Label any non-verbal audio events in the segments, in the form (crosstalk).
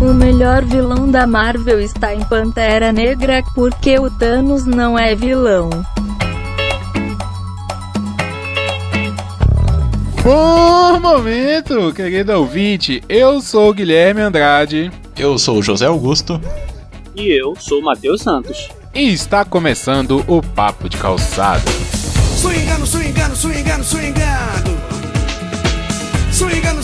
O melhor vilão da Marvel está em Pantera Negra porque o Thanos não é vilão. Bom momento, querido ouvinte. Eu sou o Guilherme Andrade. Eu sou o José Augusto. E eu sou o Matheus Santos. E está começando o Papo de swingando, swingando, swingando. Swingando, swingando, swingando,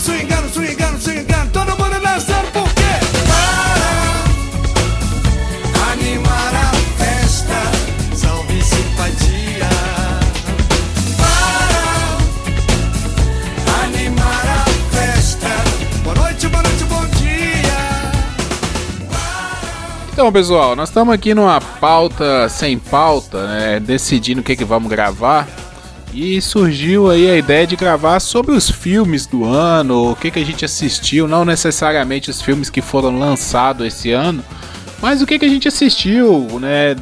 Então, pessoal, nós estamos aqui numa pauta sem pauta, né? Decidindo o que, que vamos gravar. E surgiu aí a ideia de gravar sobre os filmes do ano, o que, que a gente assistiu, não necessariamente os filmes que foram lançados esse ano, mas o que, que a gente assistiu, né?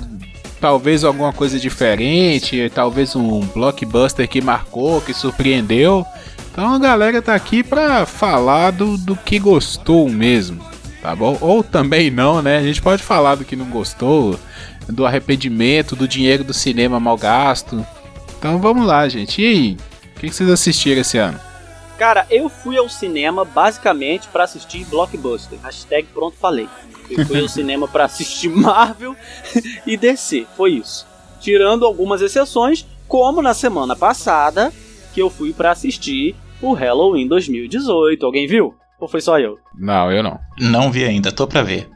Talvez alguma coisa diferente, talvez um blockbuster que marcou, que surpreendeu. Então a galera tá aqui pra falar do, do que gostou mesmo, tá bom? Ou também não, né? A gente pode falar do que não gostou, do arrependimento, do dinheiro do cinema mal gasto. Então vamos lá, gente. E aí? O que vocês assistiram esse ano? Cara, eu fui ao cinema basicamente pra assistir blockbuster. Hashtag pronto falei. Eu fui ao cinema pra assistir Marvel (laughs) e DC. Foi isso. Tirando algumas exceções, como na semana passada, que eu fui pra assistir o Halloween 2018. Alguém viu? Ou foi só eu? Não, eu não. Não vi ainda, tô pra ver.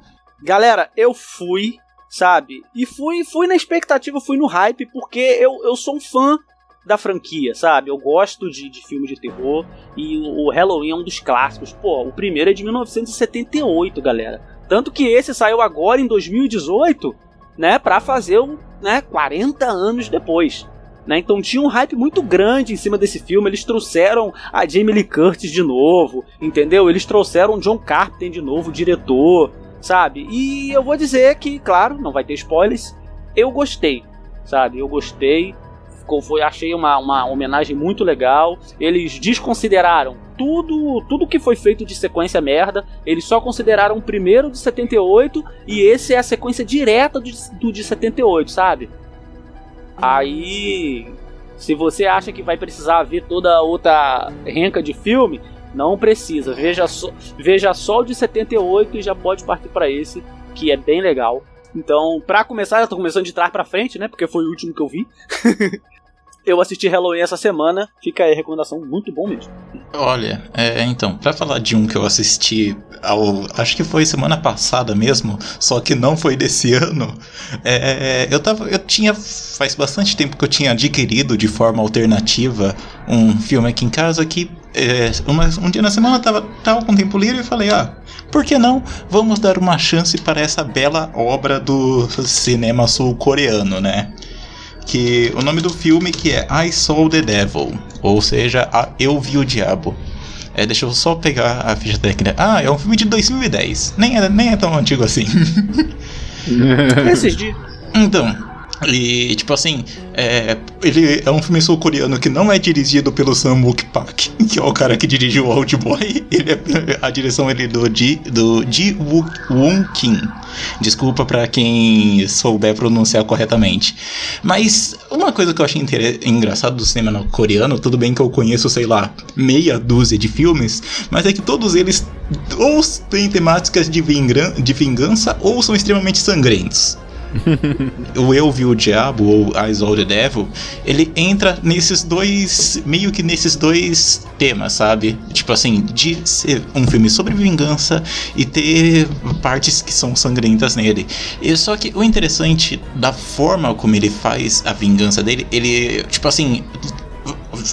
Galera, eu fui, sabe? E fui, fui na expectativa, fui no hype, porque eu, eu sou um fã da franquia, sabe? Eu gosto de, de filme de terror e o, o Halloween é um dos clássicos. Pô, o primeiro é de 1978, galera. Tanto que esse saiu agora em 2018, né? Pra fazer um, né, 40 anos depois. Né? Então tinha um hype muito grande em cima desse filme. Eles trouxeram a Jamie Lee Curtis de novo, entendeu? Eles trouxeram John Carpenter de novo, o diretor, sabe? E eu vou dizer que, claro, não vai ter spoilers. Eu gostei, sabe? Eu gostei. Foi, achei uma, uma homenagem muito legal. Eles desconsideraram tudo tudo que foi feito de sequência merda. Eles só consideraram o primeiro de 78 e esse é a sequência direta do, de- do de 78, sabe? Aí, se você acha que vai precisar ver toda outra renca de filme, não precisa. Veja só, veja só o de 78 e já pode partir pra esse, que é bem legal. Então, pra começar, eu tô começando de trás pra frente, né? Porque foi o último que eu vi. (laughs) eu assisti Halloween essa semana, fica aí a recomendação, muito bom mesmo. Olha, é, então, pra falar de um que eu assisti ao, acho que foi semana passada mesmo, só que não foi desse (laughs) ano. é, eu tava, eu tinha faz bastante tempo que eu tinha adquirido de forma alternativa um filme aqui em casa que é, uma- um dia na semana tava, tava com tempo livre e falei, ah, por que não? Vamos dar uma chance para essa bela obra do cinema sul-coreano, né? Que o nome do filme que é I Saw the Devil, ou seja, a Eu Vi o Diabo. É, deixa eu só pegar a ficha técnica. Ah, é um filme de 2010. Nem é, nem é tão antigo assim. (laughs) Esses dias. então, e tipo assim, é, ele é um filme sul-coreano que não é dirigido pelo Sam Wook-pak, (laughs) que é o cara que dirigiu Old Boy. Ele é, a direção ele é do Ji, do Wook- Won Kim. Desculpa pra quem souber pronunciar corretamente. Mas uma coisa que eu achei engraçado do cinema no- coreano, tudo bem que eu conheço, sei lá, meia dúzia de filmes, mas é que todos eles ou têm temáticas de vingança ou são extremamente sangrentos (laughs) o Eu Vi o Diabo, ou I Saw the Devil, ele entra nesses dois, meio que nesses dois temas, sabe? Tipo assim, de ser um filme sobre vingança e ter partes que são sangrentas nele. E só que o interessante da forma como ele faz a vingança dele, ele, tipo assim,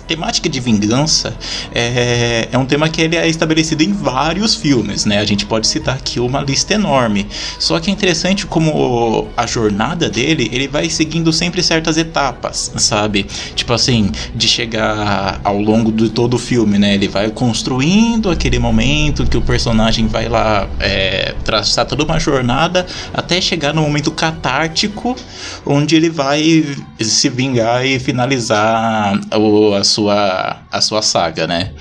temática de vingança é, é um tema que ele é estabelecido em vários filmes, né? A gente pode citar aqui uma lista enorme. Só que é interessante como a jornada dele, ele vai seguindo sempre certas etapas, sabe? Tipo assim, de chegar ao longo de todo o filme, né? Ele vai construindo aquele momento que o personagem vai lá é, traçar toda uma jornada até chegar no momento catártico, onde ele vai se vingar e finalizar o- a, sua, a sua saga, né?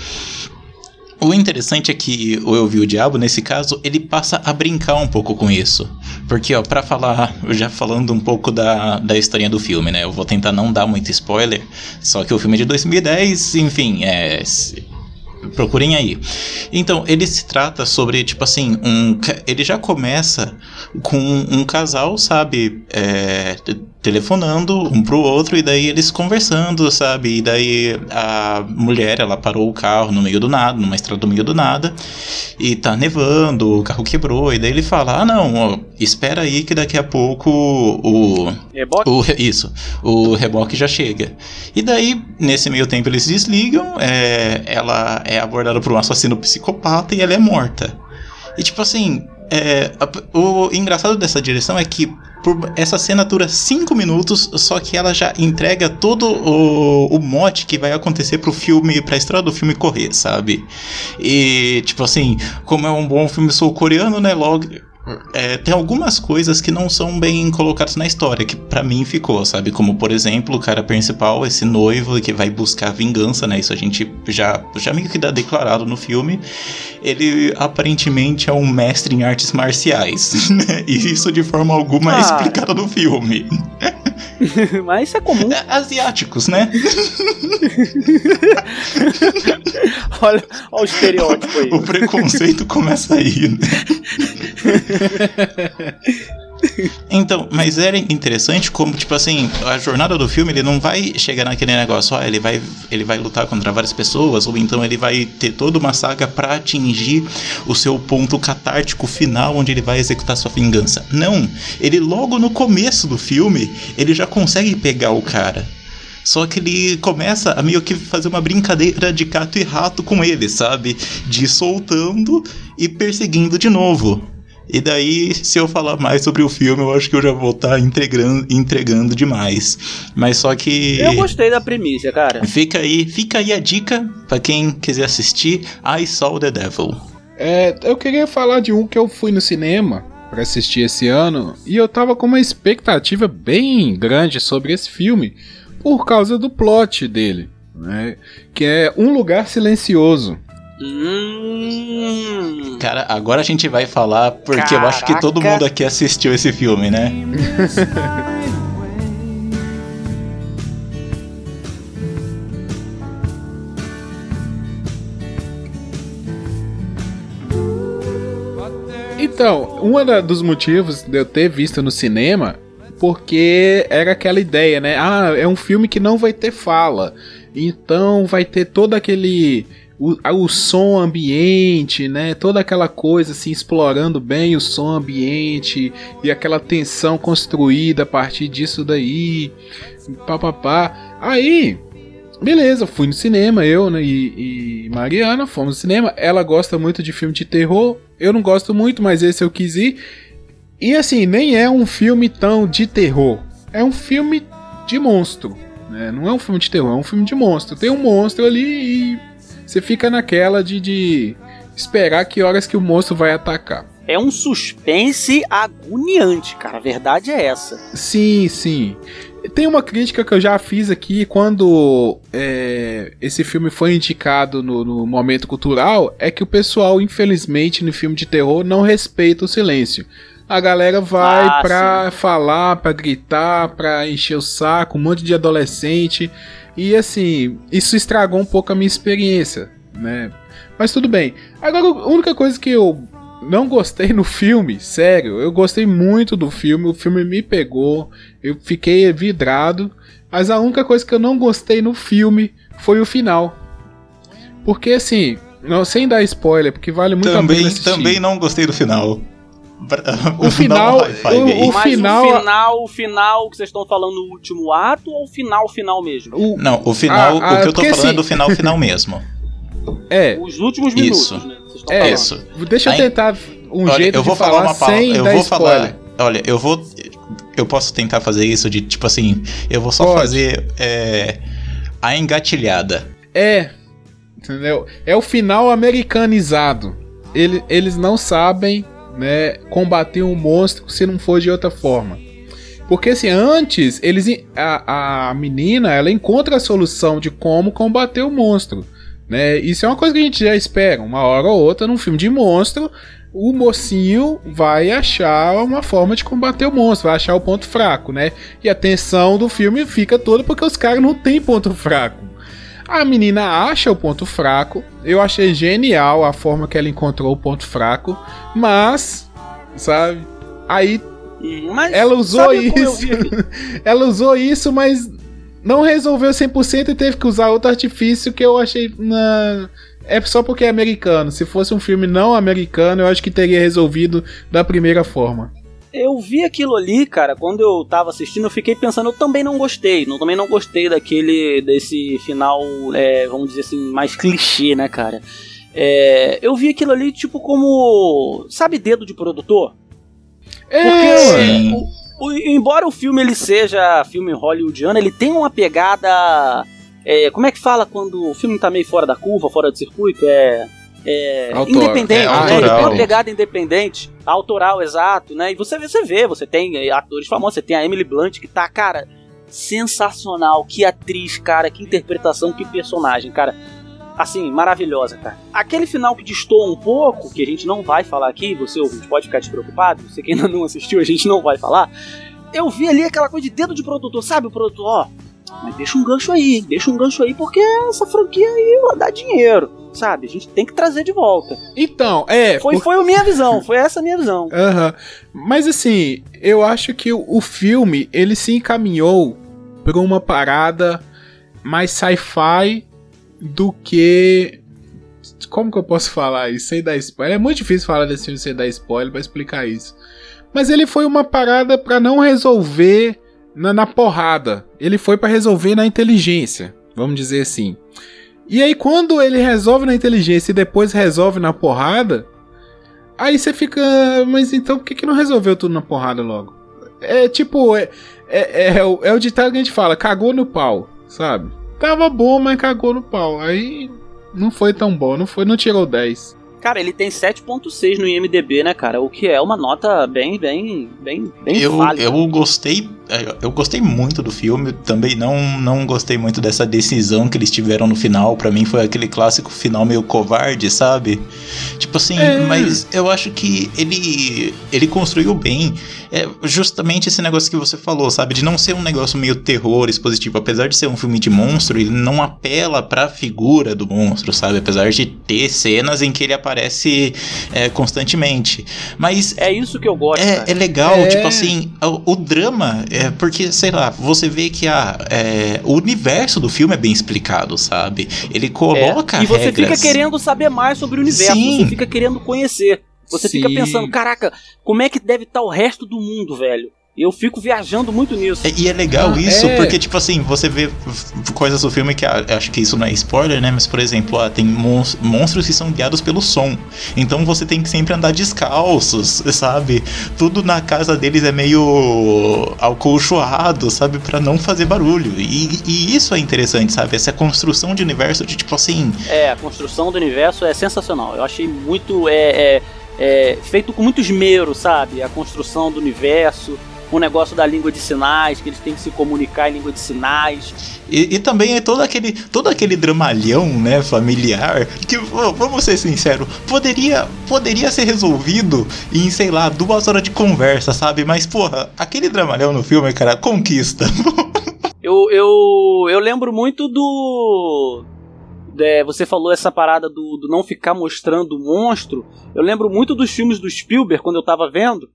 O interessante é que o Eu Vi o Diabo, nesse caso, ele passa a brincar um pouco com isso. Porque, ó, pra falar, já falando um pouco da, da historinha do filme, né? Eu vou tentar não dar muito spoiler, só que o filme é de 2010, enfim, é. Procurem aí. Então, ele se trata sobre, tipo assim, um. Ele já começa com um casal, sabe? É, telefonando um pro outro e daí eles conversando, sabe? E daí a mulher, ela parou o carro no meio do nada, numa estrada do meio do nada, e tá nevando, o carro quebrou, e daí ele fala: "Ah, não, ó, espera aí que daqui a pouco o Reboque? o isso, o reboque já chega". E daí nesse meio tempo eles desligam, é, ela é abordada por um assassino psicopata e ela é morta. E tipo assim, é, o engraçado dessa direção é que por essa cena dura 5 minutos, só que ela já entrega todo o, o mote que vai acontecer pro filme, pra história do filme correr, sabe? E, tipo assim, como é um bom filme sul-coreano, né? Logo. É, tem algumas coisas que não são bem colocadas na história, que pra mim ficou, sabe? Como, por exemplo, o cara principal, esse noivo que vai buscar vingança, né? Isso a gente já, já meio que dá declarado no filme. Ele aparentemente é um mestre em artes marciais, (laughs) né? E isso de forma alguma é Ah. explicado no filme. (laughs) Mas isso é comum. É, Asiáticos, né? (laughs) Olha, olha o estereótipo aí. O preconceito começa aí, né? Então, mas era interessante como, tipo assim, a jornada do filme, ele não vai chegar naquele negócio, ó, ele vai, ele vai lutar contra várias pessoas, ou então ele vai ter toda uma saga pra atingir o seu ponto catártico final, onde ele vai executar sua vingança. Não, ele logo no começo do filme, ele já consegue pegar o cara. Só que ele começa a meio que fazer uma brincadeira de gato e rato com ele, sabe? De soltando e perseguindo de novo. E daí, se eu falar mais sobre o filme, eu acho que eu já vou estar entregando, entregando demais. Mas só que. Eu gostei da premissa, cara. Fica aí, fica aí a dica pra quem quiser assistir I Saw the Devil. É, eu queria falar de um que eu fui no cinema pra assistir esse ano e eu tava com uma expectativa bem grande sobre esse filme por causa do plot dele, né? Que é Um Lugar Silencioso. Hum. Cara, agora a gente vai falar porque eu acho que todo Caraca. mundo aqui assistiu esse filme, né? (laughs) Então, um dos motivos de eu ter visto no cinema, porque era aquela ideia, né? Ah, é um filme que não vai ter fala. Então vai ter todo aquele. O, o som ambiente, né? Toda aquela coisa assim, explorando bem o som ambiente e aquela tensão construída a partir disso daí. Pá, pá, pá. Aí, beleza, fui no cinema, eu né, e, e Mariana fomos no cinema. Ela gosta muito de filme de terror. Eu não gosto muito, mas esse eu quis ir. E assim, nem é um filme tão de terror. É um filme de monstro. Né? Não é um filme de terror, é um filme de monstro. Tem um monstro ali e você fica naquela de, de esperar que horas que o monstro vai atacar. É um suspense agoniante, cara. A verdade é essa. Sim, sim. Tem uma crítica que eu já fiz aqui quando é, esse filme foi indicado no, no momento cultural, é que o pessoal, infelizmente, no filme de terror não respeita o silêncio. A galera vai Ah, pra falar, pra gritar, pra encher o saco, um monte de adolescente. E assim, isso estragou um pouco a minha experiência, né? Mas tudo bem. Agora, a única coisa que eu não gostei no filme, sério, eu gostei muito do filme, o filme me pegou, eu fiquei vidrado, mas a única coisa que eu não gostei no filme foi o final. Porque assim, não, sem dar spoiler, porque vale muito a pena Também, assistir. também não gostei do final. O (laughs) final- o- o Mas final- o final, o final que vocês estão falando no último ato ou o final, final mesmo? O- Não, o final, Ah, o que ah, eu tô porque falando é assim- do final final mesmo. (laughs) é, Os últimos Isso. minutos, né? Vocês estão É, falando. Isso. deixa eu Aí- tentar um Olha, jeito eu vou de falar falar, uma palavra, sem eu dar vou spoiler. falar. Olha, eu vou eu posso tentar fazer isso de tipo assim, eu vou só Pode. fazer é, a engatilhada. É, entendeu? É o final americanizado. Ele- eles não sabem, né, combater um monstro se não for de outra forma. Porque assim, antes eles a, a menina, ela encontra a solução de como combater o monstro, Né? Isso é uma coisa que a gente já espera. Uma hora ou outra, num filme de monstro, o mocinho vai achar uma forma de combater o monstro, vai achar o ponto fraco, né? E a tensão do filme fica toda porque os caras não têm ponto fraco. A menina acha o ponto fraco. Eu achei genial a forma que ela encontrou o ponto fraco, mas, sabe? Aí Mas ela usou isso. (laughs) ela usou isso, mas não resolveu 100% e teve que usar outro artifício que eu achei na é só porque é americano. Se fosse um filme não americano, eu acho que teria resolvido da primeira forma. Eu vi aquilo ali, cara, quando eu tava assistindo, eu fiquei pensando, eu também não gostei. Não, também não gostei daquele. desse final, é, vamos dizer assim, mais clichê, né, cara? É, eu vi aquilo ali, tipo, como. Sabe, dedo de produtor? É, Porque. Sim. o- o- embora o filme ele seja filme hollywoodiano, ele tem uma pegada. é, como é que fala quando o filme tá meio fora da curva, fora do circuito? É. é Autor- independente, é, né? Ele tem uma pegada independente, autoral, exato, né? E você, vê- você vê, você tem atores famosos, você tem a Emily Blunt que tá, cara, sensacional. Que atriz, cara, que interpretação, que personagem, cara. Assim, maravilhosa, cara. Aquele final que destoa um pouco, que a gente não vai falar aqui, você ouvinte pode ficar despreocupado, você que ainda não assistiu, a gente não vai falar. Eu vi ali aquela coisa de dedo de produtor, sabe? O produtor, ó, mas deixa um gancho aí, deixa um gancho aí, porque essa franquia aí dá dinheiro, sabe? A gente tem que trazer de volta. Então, é. Foi, por- foi a minha visão, foi essa a minha visão. (laughs) Aham. Mas assim, eu acho que o, o filme ele se encaminhou pra uma parada mais sci-fi do que. Como que eu posso falar isso sem dar spoiler? É muito difícil falar desse filme sem dar spoiler pra explicar isso. Mas ele foi uma parada pra não resolver na, na porrada. Ele foi pra resolver na inteligência, vamos dizer assim. E aí quando ele resolve na inteligência e depois resolve na porrada, Aí você fica. Mas então por que, que não resolveu tudo na porrada logo? É tipo. É, é, é, o, é o ditado que a gente fala: cagou no pau, sabe? Tava bom, mas cagou no pau. Aí não foi tão bom, não foi, não tirou 10. Cara, ele tem 7.6 no IMDB, né, cara? O que é uma nota bem, bem, bem, bem Eu, válida. eu gostei é, eu gostei muito do filme também não não gostei muito dessa decisão que eles tiveram no final Pra mim foi aquele clássico final meio covarde sabe tipo assim É. mas eu acho que ele ele construiu bem é, justamente esse negócio que você falou sabe de não ser um negócio meio terror expositivo apesar de ser um filme de monstro ele não apela pra figura do monstro sabe apesar de ter cenas em que ele aparece é, constantemente mas É isso que eu gosto, é, é legal, É. tipo assim, o, o drama, é porque, sei lá, você vê que a, é, o universo do filme é bem explicado, sabe? Ele coloca É. E você fica regras. querendo saber mais sobre o universo, Sim. você fica querendo conhecer. Você fica Sim. pensando, caraca, como é que deve estar o resto do mundo, velho? Eu fico viajando muito nisso. É, E é legal Ah, isso, é. porque, tipo assim, você vê coisas do filme que ah, acho que isso não é spoiler, né? Mas, por exemplo, ah, tem mons- monstros que são guiados pelo som. Então você tem que sempre andar descalços, (laughs) sabe? Tudo na casa deles é meio alcolchoado, sabe? Pra não fazer barulho. E, e isso é interessante, sabe? Essa construção de universo de, tipo assim, É, a construção do universo é sensacional. Eu achei muito. É, é, é, feito com muito esmero, sabe? A construção do universo, o negócio da língua de sinais, que eles têm que se comunicar em língua de sinais. E, e também é todo aquele, todo aquele dramalhão, né, familiar, que, vamos ser sinceros, poderia, poderia ser resolvido em, sei lá, duas horas de conversa, sabe? Mas, porra, aquele dramalhão no filme, cara, conquista. (laughs) Eu, eu, eu lembro muito do. É, você falou essa parada do, do não ficar mostrando o monstro. Eu lembro muito dos filmes do Spielberg quando eu tava vendo.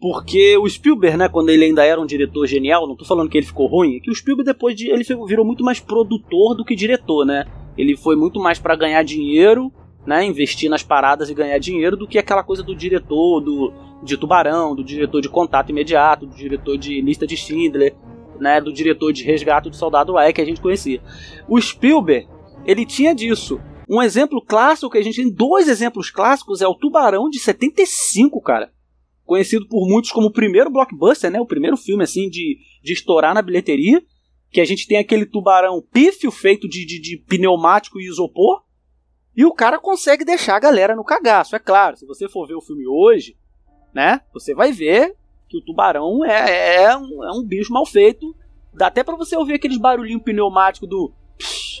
Porque o Spielberg, né, quando ele ainda era um diretor genial, não tô falando que ele ficou ruim, é que o Spielberg depois de, ele virou muito mais produtor do que diretor, né? Ele foi muito mais pra ganhar dinheiro, né, investir nas paradas e ganhar dinheiro do que aquela coisa do diretor do de Tubarão, do diretor de Contato Imediato, do diretor de Lista de Schindler, né, do diretor de Resgate do Soldado Ryan que a gente conhecia. O Spielberg, ele tinha disso. Um exemplo clássico que a gente tem, dois exemplos clássicos é o Tubarão de 75, cara. Conhecido por muitos como o primeiro blockbuster, né, o primeiro filme assim de, de estourar na bilheteria, que a gente tem aquele tubarão pífio feito de, de, de pneumático e isopor, e o cara consegue deixar a galera no cagaço. É claro, se você for ver o filme hoje, né, você vai ver que o tubarão é, é, um, é um bicho mal feito. Dá até pra você ouvir aqueles barulhinhos pneumáticos do.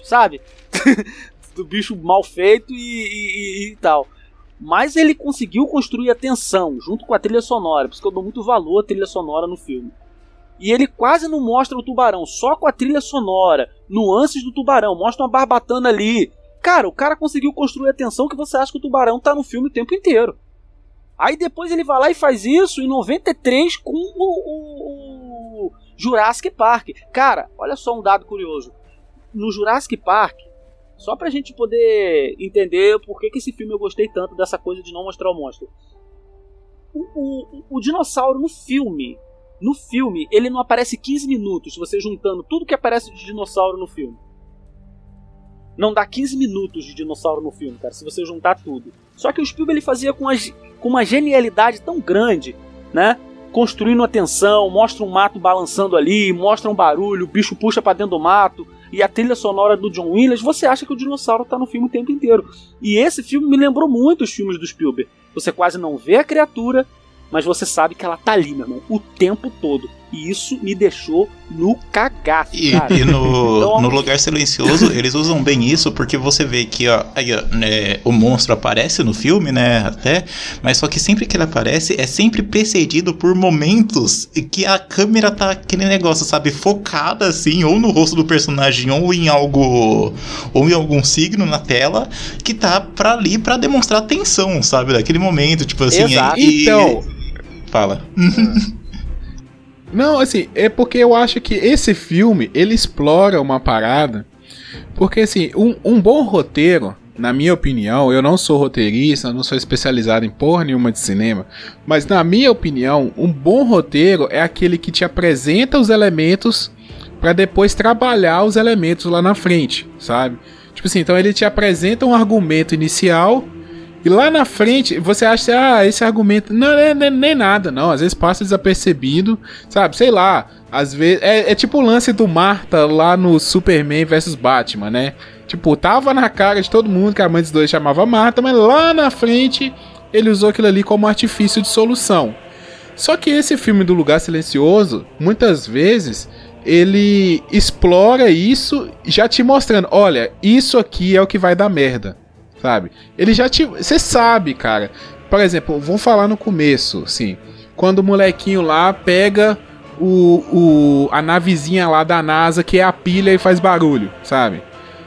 Sabe? (laughs) do bicho mal feito e, e, e, e tal. Mas ele conseguiu construir a tensão junto com a trilha sonora, por isso que eu dou muito valor à trilha sonora no filme. E ele quase não mostra o tubarão, só com a trilha sonora, nuances do tubarão, mostra uma barbatana ali. Cara, o cara conseguiu construir a tensão que você acha que o tubarão tá no filme o tempo inteiro. Aí depois ele vai lá e faz isso em 93 com o, o, o Jurassic Park. Cara, olha só um dado curioso. No Jurassic Park, só pra gente poder entender por que, que esse filme eu gostei tanto dessa coisa de não mostrar o monstro. O, o, o dinossauro no filme, no filme, ele não aparece 15 minutos, você juntando tudo que aparece de dinossauro no filme. Não dá 15 minutos de dinossauro no filme, cara, se você juntar tudo. Só que o Spielberg ele fazia com, as, com uma genialidade tão grande, né? Construindo a tensão, mostra um mato balançando ali, mostra um barulho, o bicho puxa para dentro do mato, e a trilha sonora do John Williams, você acha que o dinossauro tá no filme o tempo inteiro. E esse filme me lembrou muito os filmes do Spielberg. Você quase não vê a criatura, mas você sabe que ela tá ali, meu irmão, o tempo todo. E isso me deixou no cagaço. E, e no, Então- no Lugar Silencioso, (laughs) eles usam bem isso, porque você vê que ó, aí, ó, né, o monstro aparece no filme, né? Até, mas só que sempre que ele aparece, é sempre precedido por momentos em que a câmera tá aquele negócio, sabe, focada assim, ou no rosto do personagem, ou em algo. ou em algum signo na tela, que tá pra ali pra demonstrar tensão, sabe? Daquele momento, tipo assim. Exato. e- Então, Fala. Não, assim, é porque eu acho que esse filme, ele explora uma parada. Porque, assim, um, um bom roteiro, na minha opinião, eu não sou roteirista, não sou especializado em porra nenhuma de cinema, mas na minha opinião, um bom roteiro é aquele que te apresenta os elementos pra depois trabalhar os elementos lá na frente, sabe? Tipo assim, então ele te apresenta um argumento inicial e lá na frente, você acha, ah, esse argumento. Não, é nem, nem nada, não. Às vezes passa desapercebido, sabe? Sei lá. Às vezes. É, é tipo o lance do Marta lá no Superman vs Batman, né? Tipo, tava na cara de todo mundo que a mãe dos dois chamava Marta, mas lá na frente ele usou aquilo ali como artifício de solução. Só que esse filme do Lugar Silencioso, muitas vezes, ele explora isso já te mostrando: olha, isso aqui é o que vai dar merda sabe? Ele já te. Você sabe, cara. Por exemplo, vou falar no começo, assim. Quando o molequinho lá pega o, o, a navezinha lá da NASA que é a pilha e faz barulho, sabe?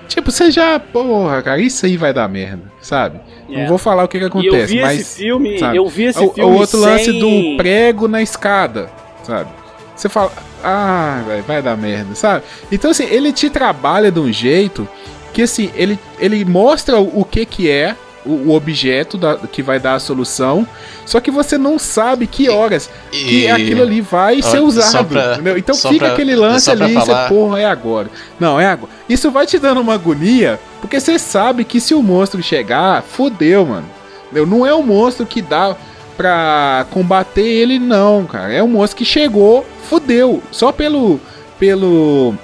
Tipo, você já. Porra, cara, isso aí vai dar merda, sabe? É. Não vou falar o que, que E acontece, eu vi mas. esse filme, sabe? eu vi esse o, filme o outro lance sem- do prego na escada, sabe? Você fala, ah, vai, vai dar merda, sabe? Então, assim, ele te trabalha de um jeito que, assim, ele, ele mostra o, o que que é o, o objeto da- que vai dar a solução, só que você não sabe que horas que E- aquilo ali vai ser usado, pra-? Então fica pra- aquele lance ali, você, falar- porra, é agora. Não, é agora. Isso vai te dando uma agonia, porque você sabe que se o monstro chegar, fodeu, mano. Não é um monstro que dá pra combater ele, não, cara. É um monstro que chegou, fodeu. Só pelo. pelo.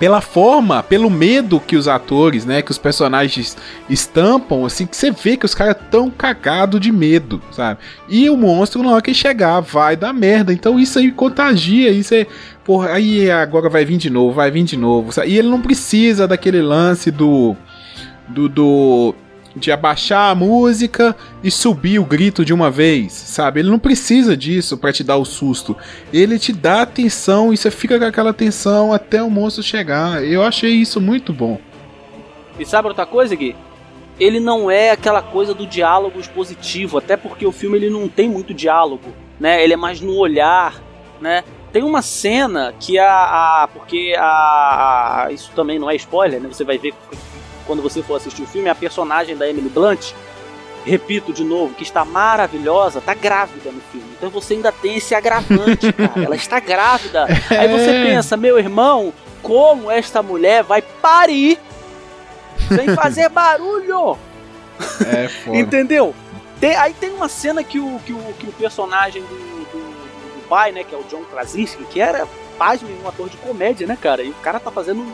Pela forma, pelo medo que os atores, né, que os personagens estampam, assim, que você vê que os caras tão cagados de medo, sabe? E o monstro, na hora que chegar, vai dar merda. Então isso aí contagia, isso é. Porra, aí agora vai vir de novo, vai vir de novo. sabe? E ele não precisa daquele lance do. Do. do de abaixar a música e subir o grito de uma vez, sabe? Ele não precisa disso pra te dar o susto. Ele te dá atenção e você fica com aquela tensão até o monstro chegar. Eu achei isso muito bom. E sabe outra coisa, Gui? Ele não é aquela coisa do diálogo expositivo, até porque o filme ele não tem muito diálogo, né? Ele é mais no olhar, né? Tem uma cena que a, a porque a, a- isso também não é spoiler, né? Você vai ver quando você for assistir o filme, a personagem da Emily Blunt, repito de novo, que está maravilhosa, tá grávida no filme. Então você ainda tem esse agravante, (laughs) cara. Ela está grávida. Aí você É. pensa, meu irmão, como esta mulher vai parir sem (laughs) fazer barulho? É foda. Entendeu? Tem- aí tem uma cena que o, que o, que o personagem do, do, do pai, né, que é o John Krasinski, que era, pasme, um ator de comédia, né, cara? E o cara tá fazendo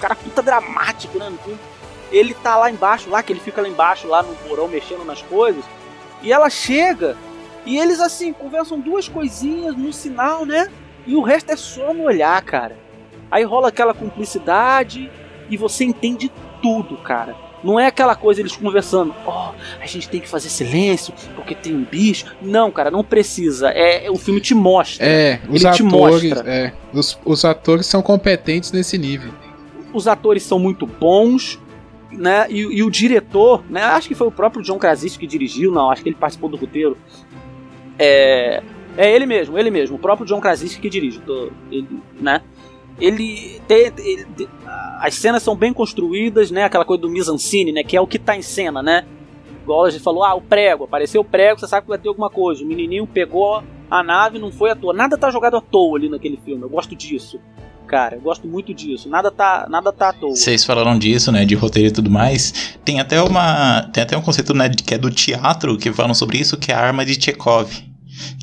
cara puta dramático, né, no filme. Ele tá lá embaixo, lá que ele fica lá embaixo, lá no porão, mexendo nas coisas. E ela chega, e eles, assim, conversam duas coisinhas no sinal, né? E o resto é só no olhar, cara. Aí rola aquela cumplicidade, e você entende tudo, cara. Não é aquela coisa eles conversando, ó, oh, a gente tem que fazer silêncio porque tem um bicho. Não, cara, não precisa. É, o filme te mostra. É, os Ele atores, te mostra. é, os, os atores são competentes nesse nível. Os atores são muito bons, né? E, e o diretor, né? Acho que foi o próprio John Krasinski que dirigiu, não, acho que ele participou do roteiro. É, é ele mesmo, ele mesmo, o próprio John Krasinski que dirige, ele, né? Ele, ele- as cenas são bem construídas, né? Aquela coisa do mise-en-scène, né? Que é o que tá em cena, né? Igual a gente falou, ah, o prego, apareceu o prego, você sabe que vai ter alguma coisa. O menininho pegou a nave, não foi à toa. Nada tá jogado à toa ali naquele filme. Eu gosto disso, cara. Eu gosto muito disso. Nada tá, nada tá à toa. Vocês falaram disso, né, de roteiro e tudo mais. Tem até uma, tem até um conceito, né, que é do teatro que falam sobre isso, que é a arma de Chekhov.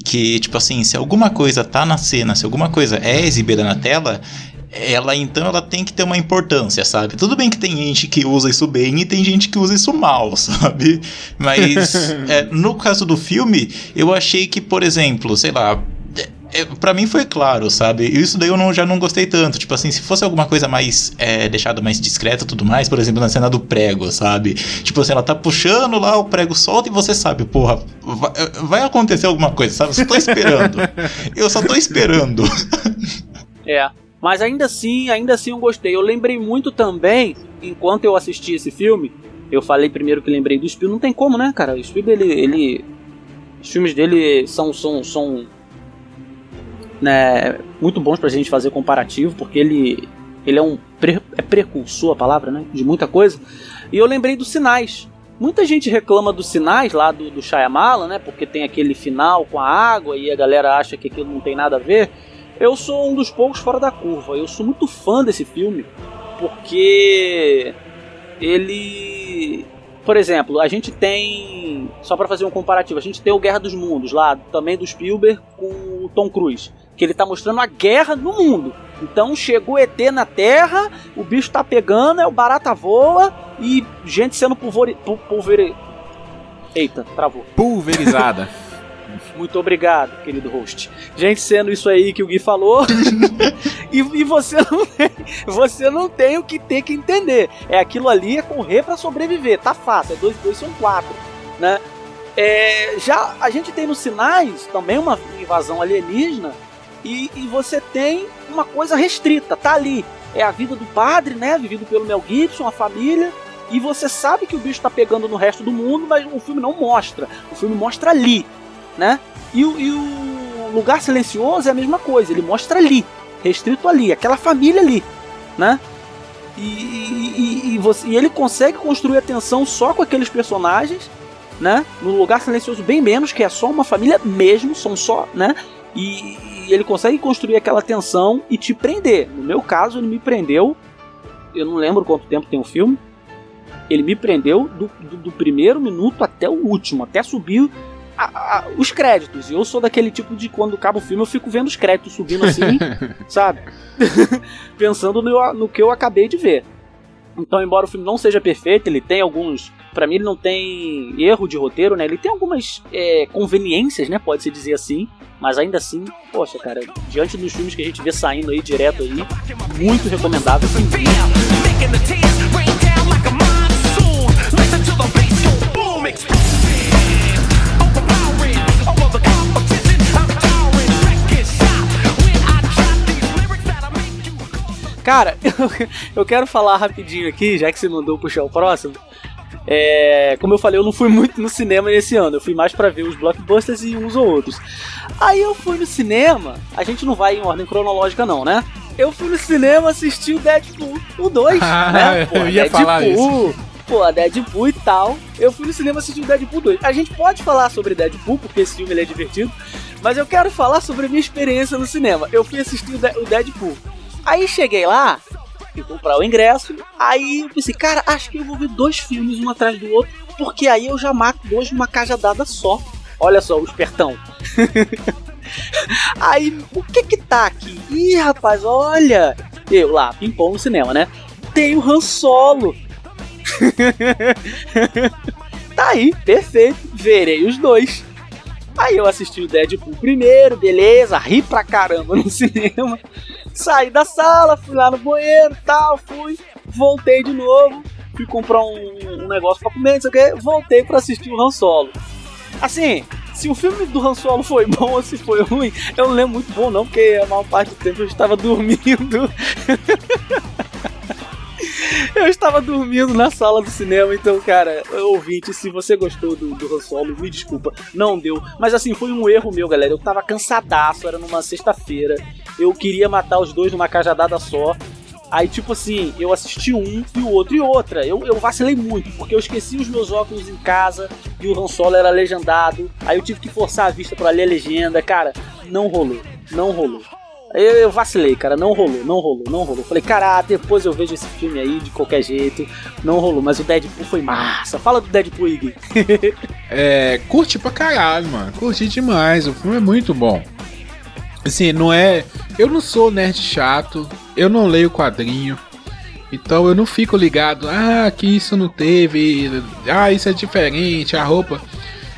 Que, tipo assim, se alguma coisa tá na cena, se alguma coisa é exibida na tela, ela então ela tem que ter uma importância, sabe? Tudo bem que tem gente que usa isso bem e tem gente que usa isso mal, (laughs) sabe? Mas (laughs) é, no caso do filme, eu achei que, por exemplo, sei lá, é, para mim foi claro, sabe? E Isso daí eu não- já não gostei tanto. Tipo assim, se fosse alguma coisa mais é, deixada mais discreta e tudo mais, por exemplo, na cena do prego, sabe? Tipo assim, ela tá puxando lá, o prego solta e você sabe, porra, vai, vai acontecer alguma coisa, sabe? Eu só tô esperando. (laughs) eu só tô esperando. (laughs) É. Mas ainda assim, ainda assim eu gostei. Eu lembrei muito também, enquanto eu assisti esse filme, eu falei primeiro que lembrei do Spielberg, não tem como, né, cara? O Spielberg, ele, ele os filmes dele são são são né, muito bons pra gente fazer comparativo, porque ele ele é um pre, é precursor a palavra, né, de muita coisa. E eu lembrei dos Sinais. Muita gente reclama dos Sinais lá do, do Shyamalan, né, porque tem aquele final com a água e a galera acha que aquilo não tem nada a ver. Eu sou um dos poucos fora da curva. Eu sou muito fã desse filme porque ele, por exemplo, a gente tem só pra fazer um comparativo, a gente tem o Guerra dos Mundos lá, também do Spielberg com o Tom Cruise, que ele tá mostrando a guerra no mundo. Então chegou ET na Terra, o bicho tá pegando, é o barata voa e gente sendo pulveri, pu- pulveri... Eita, travou. Pulverizada. (laughs) Muito obrigado, querido host. Gente, sendo isso aí que o Gui falou, (laughs) e, e você não tem, você não tem o que ter que entender. É aquilo ali, é correr pra sobreviver. Tá fácil, é dois dois são quatro, né? É, já a gente tem nos sinais também uma invasão alienígena e, e você tem uma coisa restrita, tá ali. É a vida do padre, né? Vivido pelo Mel Gibson, a família. E você sabe que o bicho tá pegando no resto do mundo, mas o filme não mostra. O filme mostra ali, né? E o, e o Lugar Silencioso é a mesma coisa, ele mostra ali, restrito ali, aquela família ali, né? E, e- você- e ele consegue construir a tensão só com aqueles personagens, né? No Lugar Silencioso bem menos, que é só uma família mesmo, são só, né? E, e ele consegue construir aquela tensão e te prender. No meu caso, ele me prendeu, eu não lembro quanto tempo tem o filme, ele me prendeu do, do- do primeiro minuto até o último, até subir a- a- os créditos. E eu sou daquele tipo de quando acaba o filme eu fico vendo os créditos subindo assim, (laughs) sabe? (laughs) Pensando no, no que eu acabei de ver. Então, embora o filme não seja perfeito, ele tem alguns. Pra mim, ele não tem erro de roteiro, né? Ele tem algumas é, conveniências, né? Pode-se dizer assim. Mas ainda assim, poxa, cara, diante dos filmes que a gente vê saindo aí direto aí, muito recomendável. Cara, (laughs) eu quero falar rapidinho aqui, já que você mandou puxar o próximo. É, como eu falei, eu não fui muito no cinema esse ano. Eu fui mais pra ver os blockbusters e uns ou outros. Aí eu fui no cinema. A gente não vai em ordem cronológica, não, né? Eu fui no cinema assistir o Deadpool, o 2. Ah, (laughs) né? eu ia falar Deadpool, Pô, Deadpool e tal. Eu fui no cinema assistir o Deadpool 2. A gente pode falar sobre Deadpool, porque esse filme é divertido. Mas eu quero falar sobre a minha experiência no cinema. Eu fui assistir o Deadpool. Aí cheguei lá, fui comprar o ingresso, aí eu pensei, cara, acho que eu vou ver dois filmes um atrás do outro, porque aí eu já mato dois numa cajadada só. Olha só, o espertão. (laughs) aí, o que que tá aqui? Ih, rapaz, olha! Eu lá, pimpom no cinema, né? Tem o Han Solo. (laughs) tá aí, perfeito. Verei os dois. Aí eu assisti o Deadpool primeiro, beleza, ri pra caramba no (laughs) cinema. Saí da sala, fui lá no banheiro tal, fui. voltei de novo, fui comprar um, um negócio pra comer, não sei o que, voltei pra assistir o Han Solo. Assim, se o filme do Han Solo foi (laughs) bom ou se foi ruim, eu não lembro muito bom não, porque a maior parte do tempo eu estava (laughs) dormindo. Eu estava dormindo na sala do cinema, então, cara, ouvinte, se você gostou do, do Han Solo, me desculpa, não deu. Mas assim, foi um erro meu, galera. Eu tava cansadaço, era numa sexta-feira. Eu queria matar os dois numa cajadada só. Aí, tipo assim, eu assisti um e o outro e outra. Eu, eu vacilei muito, porque eu esqueci os meus óculos em casa e o Han Solo era legendado. Aí eu tive que forçar a vista pra ler a legenda. Cara, não rolou. Não rolou. Eu, eu vacilei, cara, não rolou, não rolou, não rolou. Falei, cara, depois eu vejo esse filme aí de qualquer jeito. Não rolou, mas o Deadpool foi massa. Fala do Deadpool, Iggy. (laughs) É, curti pra caralho, mano. Curti demais. O filme é muito bom. Assim, não é. Eu não sou nerd chato. Eu não leio quadrinho. Então eu não fico ligado. Ah, que isso não teve. Ah, isso é diferente. A roupa.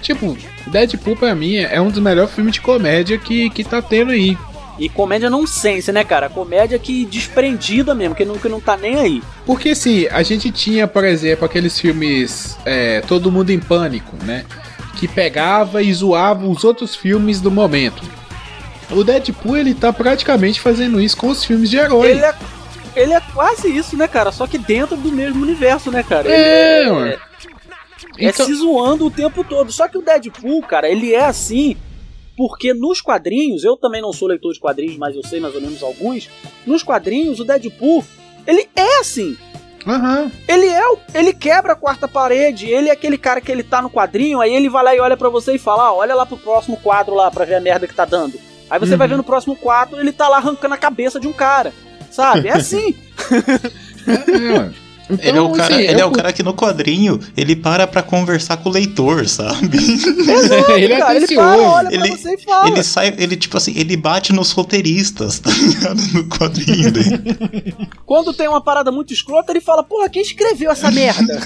Tipo, Deadpool pra mim é um dos melhores filmes de comédia que, que tá tendo aí. E comédia não sense, né, cara? Comédia que desprendida mesmo, que não, que não tá nem aí. Porque assim, a gente tinha, por exemplo, aqueles filmes é, Todo Mundo em Pânico, né? Que pegava e zoava os outros filmes do momento. O Deadpool, ele tá praticamente fazendo isso com os filmes de herói. Ele é, ele é quase isso, né, cara? Só que dentro do mesmo universo, né, cara? É, ele mano. é, Então- se zoando o tempo todo. Só que o Deadpool, cara, ele é assim porque nos quadrinhos, eu também não sou leitor de quadrinhos, mas eu sei mais ou menos alguns. Nos quadrinhos, o Deadpool, ele é assim. Aham. Ele é o, ele quebra a quarta parede, ele é aquele cara que ele tá no quadrinho, aí ele vai lá e olha pra você e fala: "Ah, olha lá pro próximo quadro lá pra ver a merda que tá dando". Aí você vai ver no próximo quadro, ele tá lá arrancando a cabeça de um cara. Sabe? É assim. É. (laughs) Então, ele é o cara, assim, ele é eu o cara que no quadrinho ele para pra conversar com o leitor, sabe? (laughs) Exato, Ele é cara. Ele para, olha Ele- pra você e fala. Ele sai, ele tipo assim, ele bate nos roteiristas, (laughs) tá ligado? No quadrinho dele. Quando tem uma parada muito escrota, ele fala: "Porra, quem escreveu essa merda?".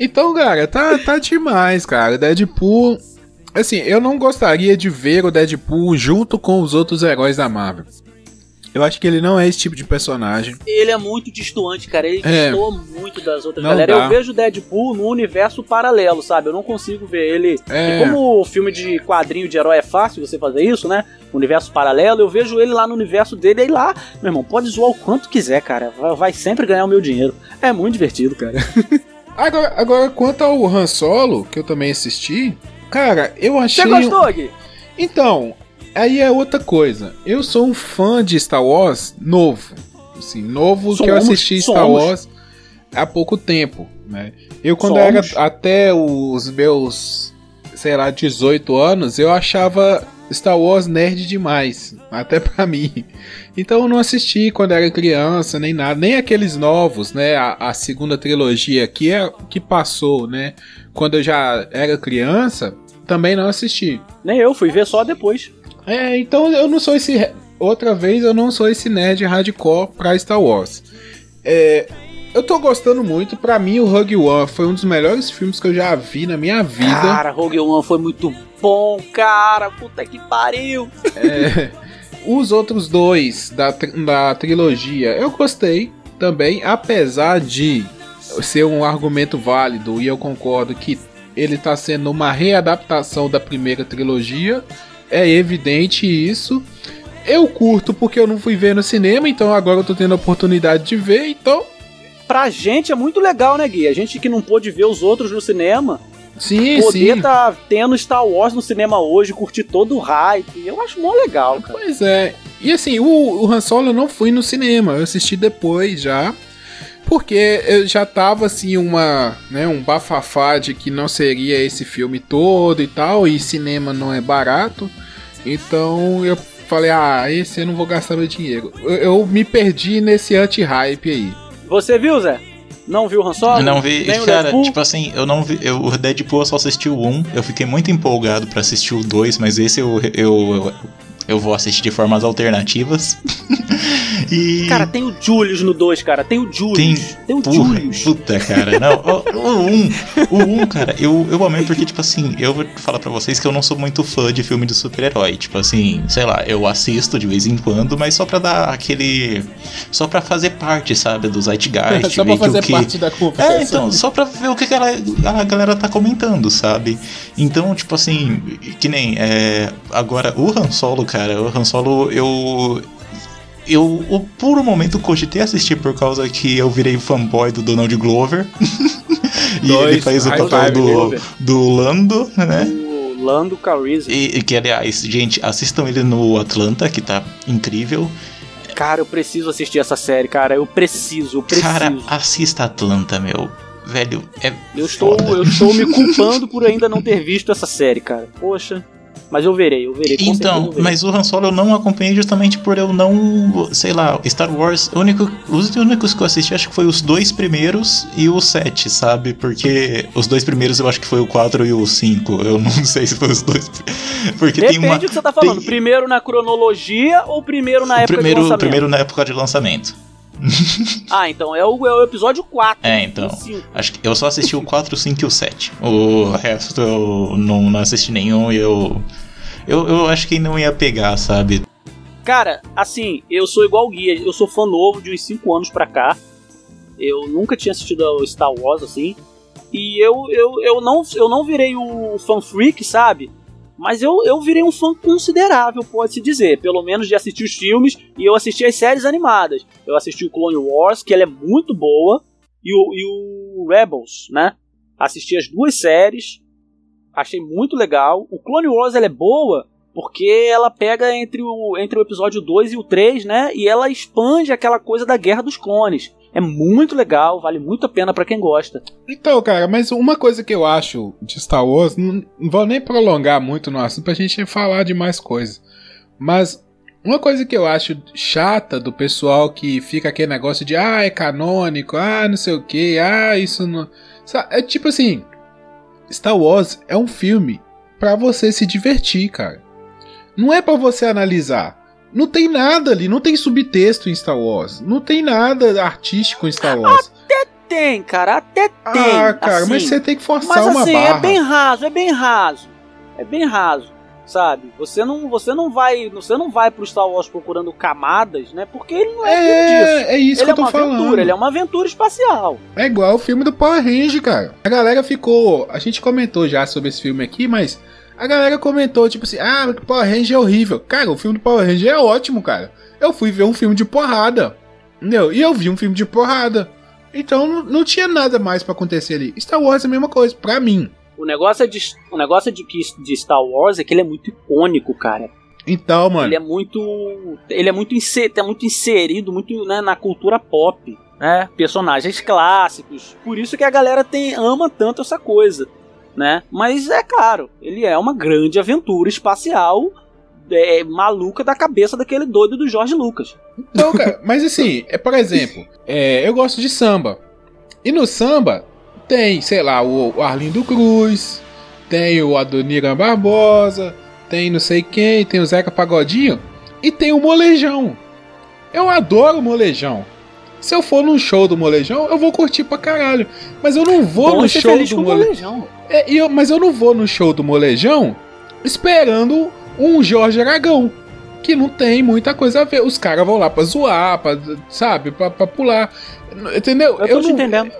Então, cara, tá, tá demais, cara. Deadpool. Assim, eu não gostaria de ver o Deadpool junto com os outros heróis da Marvel. Eu acho que ele não é esse tipo de personagem. ele é muito distoante, cara. Ele É. destoa muito das outras galera. dá. Eu vejo o Deadpool no universo paralelo, sabe? Eu não consigo ver ele. É. E como o filme de quadrinho de herói é fácil você fazer isso, né? Universo paralelo, eu vejo ele lá no universo dele, aí lá, meu irmão, pode zoar o quanto quiser, cara. Vai, vai sempre ganhar o meu dinheiro. É muito divertido, cara. (laughs) Agora, agora, quanto ao Han Solo, que eu também assisti, cara, eu achei. Você gostou, Gui? Então, aí é outra coisa. Eu sou um fã de Star Wars novo. Assim, novo que eu Somos, assisti Star somos. Wars há pouco tempo, né? Eu quando Somos. era até os meus, sei lá, 18 anos, eu achava Star Wars nerd demais, até pra mim. Então eu não assisti quando era criança, nem nada, nem aqueles novos, né? A, a segunda trilogia que é que passou, né? Quando eu já era criança, também não assisti. Nem eu, fui ver só depois. É, então eu não sou esse. Outra vez eu não sou esse nerd hardcore pra Star Wars. É, eu tô gostando muito. Pra mim, o Rogue One foi um dos melhores filmes que eu já vi na minha vida. Cara, Rogue One foi muito bom, cara. Puta que pariu. É, os outros dois da, da trilogia eu gostei também, apesar de ser um argumento válido e eu concordo que ele tá sendo uma readaptação da primeira trilogia. É evidente isso. Eu curto porque eu não fui ver no cinema, então agora eu tô tendo a oportunidade de ver, então. Pra gente é muito legal, né, Gui? A gente que não pôde ver os outros no cinema, Sim, poder sim. tá tendo Star Wars no cinema hoje, curtir todo o hype. Eu acho mó legal, cara. Pois é. E assim, o, o Han Solo eu não fui no cinema, eu assisti depois já. Porque eu já tava assim, uma, né, um bafafá de que não seria esse filme todo e tal, e cinema não é barato. Então eu falei, ah, esse eu não vou gastar meu dinheiro. Eu, eu me perdi nesse anti-hype aí. Você viu, Zé? Não viu o Han Solo? Não vi, Nem o cara, tipo assim, eu não vi. Eu, o Deadpool eu só assisti o 1, eu fiquei muito empolgado pra assistir o 2, mas esse eu, eu, eu eu vou assistir de formas alternativas. (laughs) e. Cara, tem o Julius no 2, cara. Tem o tem. Julius. Tem, o Porra, Julius. puta, cara. Não, o, o 1, o 1, cara, eu, eu amei porque, tipo assim, eu vou falar pra vocês que eu não sou muito fã de filme de super-herói. Tipo assim, sei lá, eu assisto de vez em quando, mas só pra dar aquele. Só pra fazer parte, sabe, do Zeitgeist. (laughs) Só ver pra fazer que- parte da conversa. é, então, só pra ver o que que ela- a galera tá comentando, sabe? Então, tipo assim, que nem. é, agora, o Han Solo, cara, o Han Solo, eu. Eu, o puro momento, cogitei assistir por causa que eu virei fanboy do Donald Glover. (laughs) e Dois, ele faz o papel do, Glover. do Lando, né? O Lando Calrissian. E, e que, aliás, gente, assistam ele no Atlanta, que tá incrível. Cara, eu preciso assistir essa série, cara. Eu preciso, eu preciso. Cara, assista Atlanta, meu. Velho, é. eu, estou, foda. eu estou me (laughs) culpando por ainda não ter visto essa série, cara. Poxa. Mas eu verei, eu verei. Então, eu mas o Han Solo eu não acompanhei justamente por eu não. Sei lá, Star Wars. o único, os únicos que eu assisti acho que foi os dois primeiros e o 7, sabe? Porque os dois primeiros eu acho que foi o 4 e o 5. Eu (laughs) não sei se foi os dois. Porque Depende tem uma. do que você tá falando. tem- Primeiro na cronologia ou primeiro na o época primeiro, de lançamento? primeiro na época de lançamento. (laughs) Ah, então é o, é o episódio 4. É, então. Acho que eu só assisti o 4, o 5 e o 7. O resto eu não, não assisti nenhum e eu. Eu, eu acho que não ia pegar, sabe? Cara, assim, eu sou igual o Guia, eu sou fã novo de uns 5 anos pra cá. Eu nunca tinha assistido ao Star Wars assim. E eu, eu, eu, não, eu não virei o fan freak, sabe? Mas eu, eu virei um fã considerável, pode-se dizer. Pelo menos de assistir os filmes e eu assisti as séries animadas. Eu assisti o Clone Wars, que ela é muito boa, e o, e o Rebels, né? Assisti as duas séries, achei muito legal. O Clone Wars ela é boa porque ela pega entre o, entre o episódio 2 e o 3, né? E ela expande aquela coisa da Guerra dos Clones. É muito legal, vale muito a pena pra quem gosta. Então, cara, mas uma coisa que eu acho de Star Wars, não, vou nem prolongar muito no assunto pra gente falar de mais coisas. Mas uma coisa que eu acho chata do pessoal que fica aquele negócio de ah, é canônico, ah, não sei o que, ah, isso não. É tipo assim: Star Wars é um filme pra você se divertir, cara. Não é pra você analisar. Não tem nada ali, não tem subtexto em Star Wars. Não tem nada artístico em Star Wars. Tem, cara, até tem. Ah, cara, assim, mas você tem que forçar Mas uma assim, barra. é bem raso, é bem raso. É bem raso, sabe? Você não, você não vai, você não vai pro Star Wars procurando camadas, né? Porque ele não é, tudo disso. É, é isso ele que é eu uma tô falando. aventura, ele é uma aventura espacial. É igual o filme do Power Ranger, cara. A galera ficou. A gente comentou já sobre esse filme aqui, mas a galera comentou, tipo assim, ah, o Power Ranger é horrível. Cara, o filme do Power Ranger é ótimo, cara. Eu fui ver um filme de porrada. Entendeu? E eu vi um filme de porrada. Então não, não tinha nada mais pra acontecer ali. Star Wars é a mesma coisa, pra mim. O negócio é de, o negócio é de, que, de Star Wars é que ele é muito icônico, cara. Então, mano. Ele é muito, ele é muito, inser, é muito inserido, muito né, na cultura pop, né? Personagens clássicos. Por isso que a galera tem ama tanto essa coisa, né? Mas é claro, ele é uma grande aventura espacial é, maluca da cabeça daquele doido do Jorge Lucas. Então, cara, mas assim, é, por exemplo, é, eu gosto de samba. E no samba tem, sei lá, o, o Arlindo Cruz, tem o Adoniran Barbosa, tem não sei quem, tem o Zeca Pagodinho e tem o Molejão. Eu adoro o Molejão. Se eu for num show do Molejão, eu vou curtir pra caralho. Mas eu não vou Bom no ser show do Molejão. É, eu- mas eu não vou no show do Molejão esperando um Jorge Aragão. Que não tem muita coisa a ver. Os caras vão lá pra zoar, pra, sabe? Pra, pra pular. Entendeu? Eu tô te não- entendendo.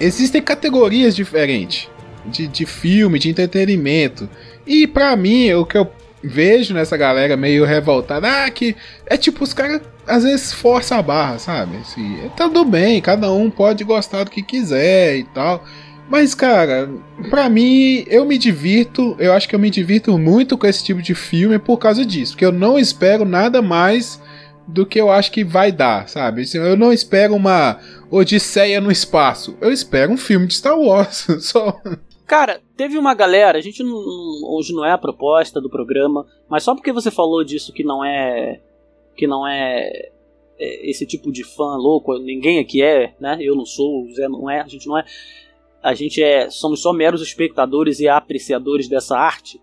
Existem categorias diferentes de, de filme, de entretenimento. E pra mim, o que eu vejo nessa galera meio revoltada, ah, que é tipo, os caras às vezes forçam a barra, sabe? Assim, tá tudo bem, cada um pode gostar do que quiser e tal. Mas, cara, pra mim, eu me divirto, eu acho que eu me divirto muito com esse tipo de filme por causa disso, porque eu não espero nada mais do que eu acho que vai dar, sabe? Assim, Eu não espero uma Odisseia no espaço, eu espero um filme de Star Wars, (laughs) só. Cara, teve uma galera, a gente não, hoje não é a proposta do programa, mas só porque você falou disso que não é que não é, é esse tipo de fã louco, ninguém aqui é, né? Eu não sou, o Zé não é, a gente não é. A gente é somos só meros espectadores e apreciadores dessa arte.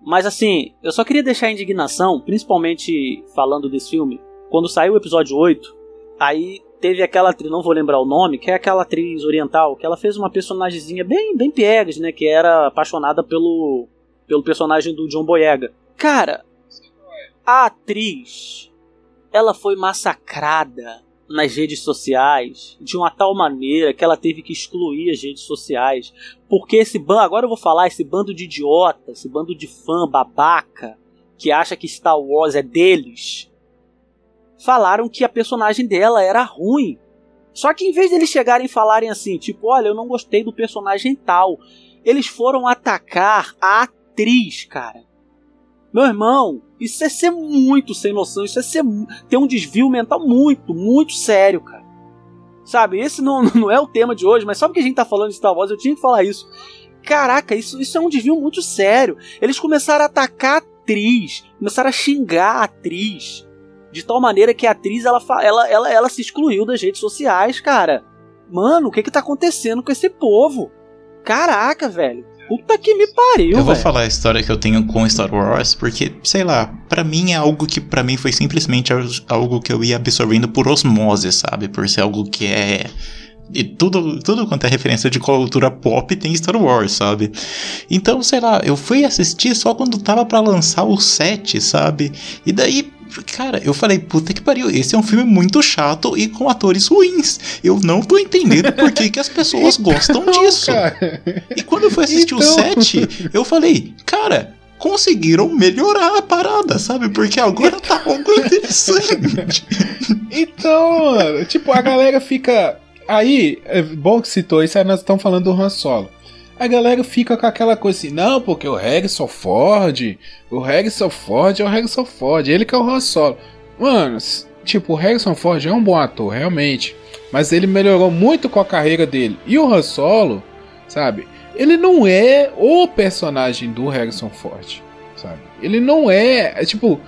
Mas assim, eu só queria deixar a indignação, principalmente falando desse filme, quando saiu o episódio 8, aí teve aquela atriz, não vou lembrar o nome, que é aquela atriz oriental, que ela fez uma personagemzinha bem, bem piegas, né? Que era apaixonada pelo, pelo personagem do John Boyega. Cara, a atriz, ela foi massacrada nas redes sociais de uma tal maneira que ela teve que excluir as redes sociais. Porque esse bando, agora eu vou falar, esse bando de idiota, esse bando de fã babaca que acha que Star Wars é deles, falaram que a personagem dela era ruim. Só que em vez deles chegarem e falarem assim, tipo, olha, eu não gostei do personagem tal, eles foram atacar a atriz, cara. Meu irmão, isso é ser muito sem noção, isso é ser ter um desvio mental muito, muito sério, cara. Sabe, esse não, (laughs) não é o tema de hoje, mas só porque a gente tá falando de Star Wars, eu tinha que falar isso. Caraca, isso, isso é um desvio muito sério. Eles começaram a atacar a atriz, começaram a xingar a atriz de tal maneira que a atriz ela, ela, ela, ela se excluiu das redes sociais, cara. Mano, o que que tá acontecendo com esse povo? Caraca, velho. Puta que me pariu, Eu vou falar a história que eu tenho com Star Wars, porque, sei lá, pra mim é algo que pra mim foi simplesmente algo que eu ia absorvendo por osmose, sabe? Por ser algo que é. E tudo, tudo quanto é referência de cultura pop tem Star Wars, sabe? Então, sei lá, eu fui assistir só quando tava pra lançar o 7, sabe? E daí, Cara, eu falei, puta que pariu, esse é um filme muito chato e com atores ruins. Eu não tô entendendo por que, que as pessoas (laughs) gostam disso. Cara. E quando eu fui assistir o Então. 7, eu falei, cara, conseguiram melhorar a parada, sabe? Porque agora tá algo (laughs) interessante. Então, mano, tipo, a galera fica. Aí, é bom que citou isso, aí nós estamos falando do Han Solo. A galera fica com aquela coisa assim, não, porque o Harrison Ford, o Harrison Ford é o Harrison Ford, ele que é o Han Solo. Mano, tipo, o Harrison Ford é um bom ator, realmente. Mas ele melhorou muito com a carreira dele. E o Han Solo, sabe? Ele não é o personagem do Harrison Ford, sabe? Ele não é, é tipo,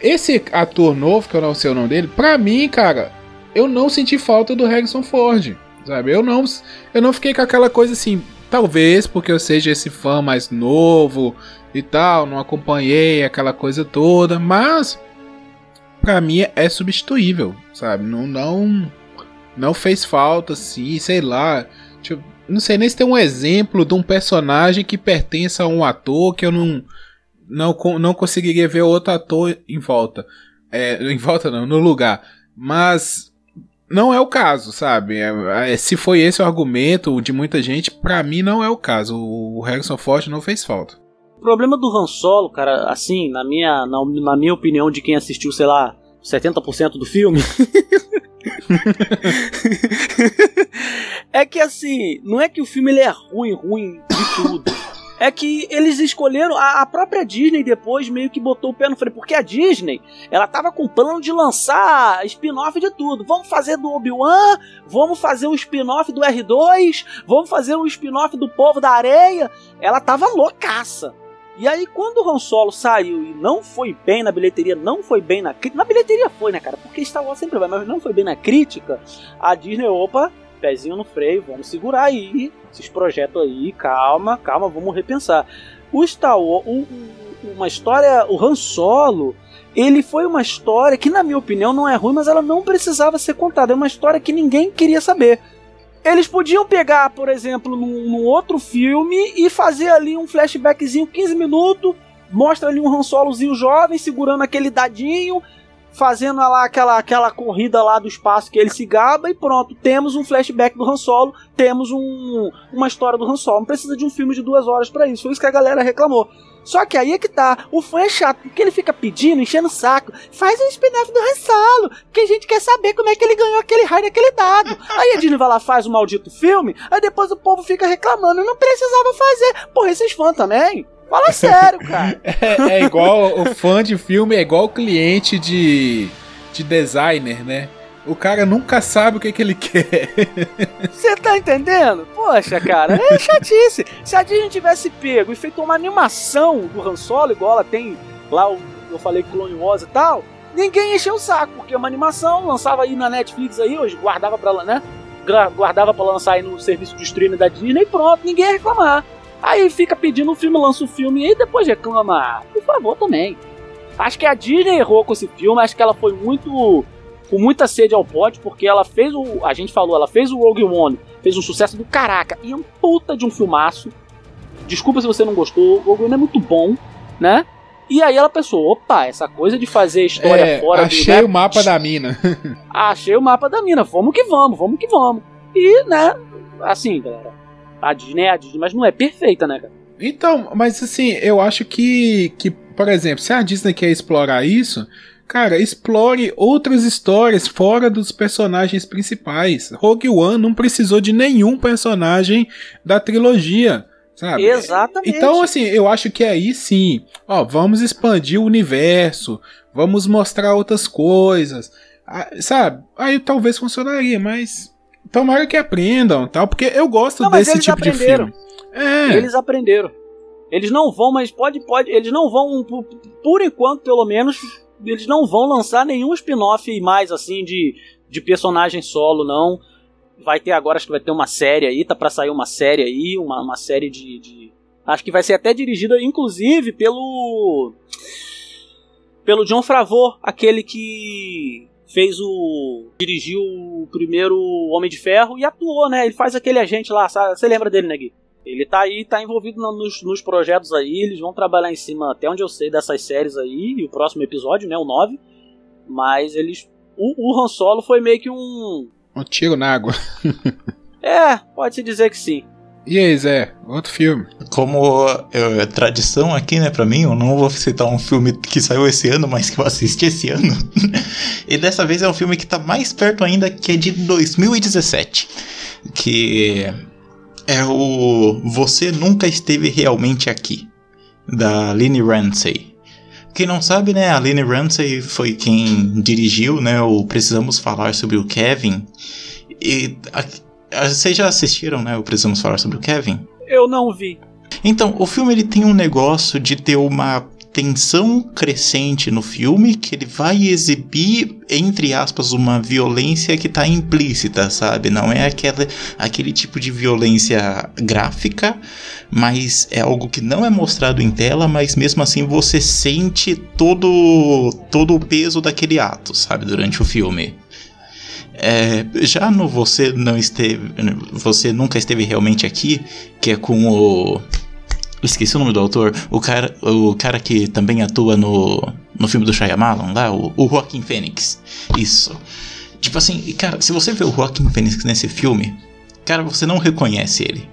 esse ator novo, que eu não sei o nome dele, pra mim, cara, eu não senti falta do Harrison Ford, sabe? Eu não, eu não fiquei com aquela coisa assim, talvez porque eu seja esse fã mais novo e tal, não acompanhei aquela coisa toda, mas pra mim é substituível, sabe? Não, não, não fez falta, assim, sei lá. Tipo, não sei nem se tem um exemplo de um personagem que pertence a um ator que eu não não, não conseguiria ver outro ator em volta. É, em volta não, no lugar. Mas não é o caso, sabe? É- é- se foi esse o argumento de muita gente, pra mim não é o caso. O Harrison Ford não fez falta. O problema do Han Solo, cara, assim, na minha, na, na minha opinião de quem assistiu, sei lá, 70% do filme. (laughs) é que assim, não é que o filme ele é ruim, ruim de tudo. É que eles escolheram, a, a própria Disney depois meio que botou o pé no freio, porque a Disney, ela tava com plano de lançar spin-off de tudo. Vamos fazer do Obi-Wan, vamos fazer o spin-off do R2, vamos fazer o spin-off do Povo da Areia. Ela tava loucaça. E aí, quando o Han Solo saiu e não foi bem na bilheteria, não foi bem na crítica. Na bilheteria foi, né, cara? Porque Wars sempre vai, mas não foi bem na crítica. A Disney, opa, pezinho no freio, vamos segurar aí. Esses projetos aí, calma, calma, vamos repensar. O Star Wars, um- um- uma história, o Han Solo, ele foi uma história que, na minha opinião, não é ruim, mas ela não precisava ser contada. É uma história que ninguém queria saber. Eles podiam pegar, por exemplo, num, num outro filme e fazer ali um flashbackzinho 15 minutos, mostra ali um Han Solozinho jovem segurando aquele dadinho, fazendo lá aquela, aquela corrida lá do espaço que ele se gaba e pronto, temos um flashback do Han Solo, temos um, uma história do Han Solo. Não precisa de um filme de duas horas pra isso, foi isso que a galera reclamou. Só que aí é que tá, o fã é chato, porque ele fica pedindo, enchendo o saco. Faz um spin-off do Han Solo, que a gente quer saber como é que ele ganhou aquele raio daquele dado. Aí a Disney vai lá, faz o maldito filme, aí depois o povo fica reclamando, não precisava fazer. Porra, esses fãs também? Fala sério, (laughs) cara. É, é igual o fã de filme, é igual o cliente de, de designer, né? O cara nunca sabe o que, que ele quer. Você tá entendendo? Poxa, cara, é chatice. Se a Disney tivesse pego e feito uma animação do Han Solo, igual ela tem lá, o- eu falei Clone Wars e tal, ninguém encheu o saco, porque é uma animação, lançava aí na Netflix aí, hoje guardava pra, né? Guardava pra lançar aí no serviço de streaming da Disney e pronto, ninguém ia reclamar. Aí fica pedindo o filme, lança o filme e depois reclama. Por favor, também. Acho que a Disney errou com esse filme, acho que ela foi muito. com muita sede ao pote, porque ela fez o. A gente falou, ela fez o Rogue One, fez um sucesso do caraca, e é um puta de um filmaço. Desculpa se você não gostou, o Rogue One é muito bom, né? E aí ela pensou, opa, essa coisa de fazer história É, fora achei do. o mapa da mina. (laughs) Achei o mapa da mina, vamos que vamos, vamos que vamos. E, né, assim, galera, a Disney é a Disney, mas não é perfeita, né, cara? Então, mas assim, eu acho que, que, por exemplo, se a Disney quer explorar isso, cara, explore outras histórias fora dos personagens principais. Rogue One não precisou de nenhum personagem da trilogia, sabe? Exatamente. Então, assim, eu acho que aí sim, ó, vamos expandir o universo, vamos mostrar outras coisas, ah, sabe? Aí talvez funcionaria, mas tomara que aprendam, tal, porque eu gosto Não, desse tipo de aprenderam. filme. É. Eles aprenderam. Eles não vão, mas pode, pode. Eles não vão, por, por enquanto, pelo menos, eles não vão lançar nenhum spin-off mais assim de, de personagem solo, não. Vai ter agora, acho que vai ter uma série aí, tá pra sair uma série aí, uma, uma série de, de- Acho que vai ser até dirigida, inclusive, pelo. Pelo John Favreau, aquele que fez o. dirigiu o primeiro Homem de Ferro e atuou, né? Ele faz aquele agente lá, sabe? Você lembra dele, né, Gui? Ele tá aí, tá envolvido nos, nos projetos aí, eles vão trabalhar em cima, até onde eu sei, dessas séries aí, e o próximo episódio, né, o 9. Mas eles. O, o Han Solo foi meio que um. Um tiro na água. (laughs) É, pode-se dizer que sim. E aí, Zé? Outro filme. Como é, tradição aqui, né, pra mim, eu não vou citar um filme que saiu esse ano, mas que eu assisti esse ano. (laughs) e dessa vez é um filme que tá mais perto ainda, que é de 2017. Que é o Você Nunca Esteve Realmente Aqui, da Lynne Ramsey. Quem não sabe, né, a Lynne Ramsey foi quem dirigiu, né, o Precisamos Falar Sobre o Kevin. E vocês já assistiram, né, o Precisamos Falar Sobre o Kevin? Eu não vi. Então, o filme ele tem um negócio de ter uma tensão crescente no filme que ele vai exibir, entre aspas, uma violência que tá implícita, sabe? Não é aquela, aquele tipo de violência gráfica, mas é algo que não é mostrado em tela, mas mesmo assim você sente todo, todo o peso daquele ato, sabe? Durante o filme. É, já no Você Não Esteve. Você Nunca Esteve Realmente Aqui, que é com o. Esqueci o nome do autor. O cara, o cara que também atua no, no filme do Shyamalan lá, o, o Joaquin Phoenix. Isso. Tipo assim, cara, se você vê o Joaquin Phoenix nesse filme, cara, você não reconhece ele.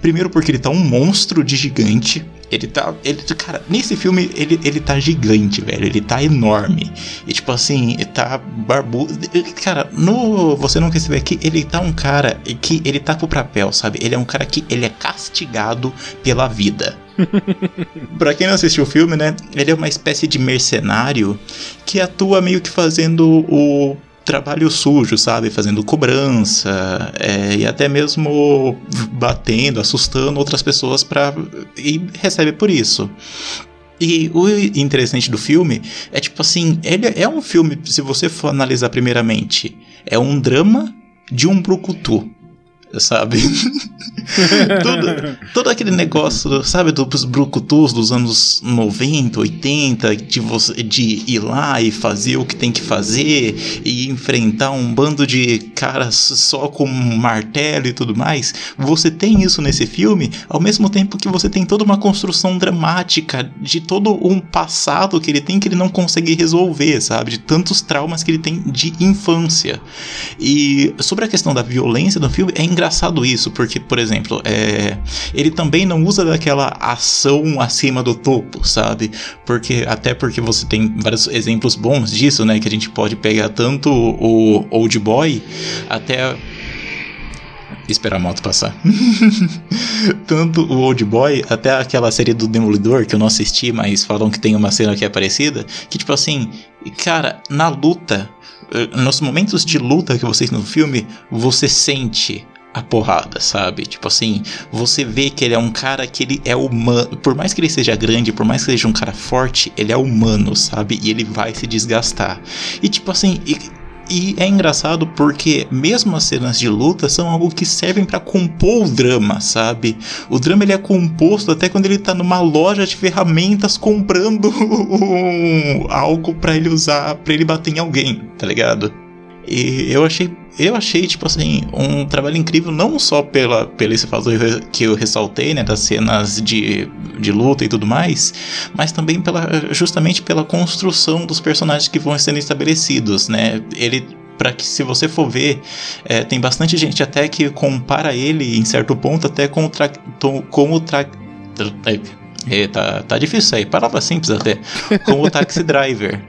Primeiro porque ele tá um monstro de gigante. Ele tá. Ele, cara, nesse filme ele, ele tá gigante, velho. Ele tá enorme. E tipo assim, ele tá barbudo. Cara, no Você Nunca Esteve Aqui, ele tá um cara que ele tá pro papel, sabe? Ele é um cara que ele é castigado pela vida. (laughs) pra quem não assistiu o filme, né? Ele é uma espécie de mercenário que atua meio que fazendo o trabalho sujo, sabe? Fazendo cobrança é, e até mesmo batendo, assustando outras pessoas para e recebe por isso. E o interessante do filme é tipo assim, ele é um filme, se você for analisar primeiramente, é um drama de um brucutu, sabe? (laughs) (laughs) todo, todo aquele negócio, sabe, dos brucutus dos anos 90, 80, de, você, de ir lá e fazer o que tem que fazer e enfrentar um bando de caras só com um martelo e tudo mais. Você tem isso nesse filme, ao mesmo tempo que você tem toda uma construção dramática de todo um passado que ele tem que ele não consegue resolver, sabe? De tantos traumas que ele tem de infância. E sobre a questão da violência do filme, é engraçado isso, porque, por exemplo, é, ele também não usa daquela ação acima do topo, sabe? Porque até porque você tem vários exemplos bons disso, né? Que a gente pode pegar tanto o Old Boy até esperar a moto passar. (laughs) Tanto o Old Boy até aquela série do Demolidor que eu não assisti, mas falam que tem uma cena que é parecida, que tipo assim, cara, na luta, eh, nos momentos de luta que vocês no filme, você sente a porrada, sabe? Tipo assim, você vê que ele é um cara que ele é humano, por mais que ele seja grande, por mais que seja um cara forte, ele é humano, sabe? E ele vai se desgastar. E tipo assim, e- E é engraçado porque mesmo as cenas de luta são algo que servem pra compor o drama, sabe? O drama ele é composto até quando ele tá numa loja de ferramentas comprando (laughs) um- algo pra ele usar, pra ele bater em alguém, tá ligado? E eu achei, eu achei tipo assim, um trabalho incrível não só pela pelo esse fator que eu ressaltei, né, das cenas de, de luta e tudo mais, mas também pela justamente pela construção dos personagens que vão sendo estabelecidos, né? Ele para que se você for ver, é, tem bastante gente até que compara ele em certo ponto até com o tra, com o tra, é, tá, tá difícil aí, palavra simples até, com o Taxi Driver,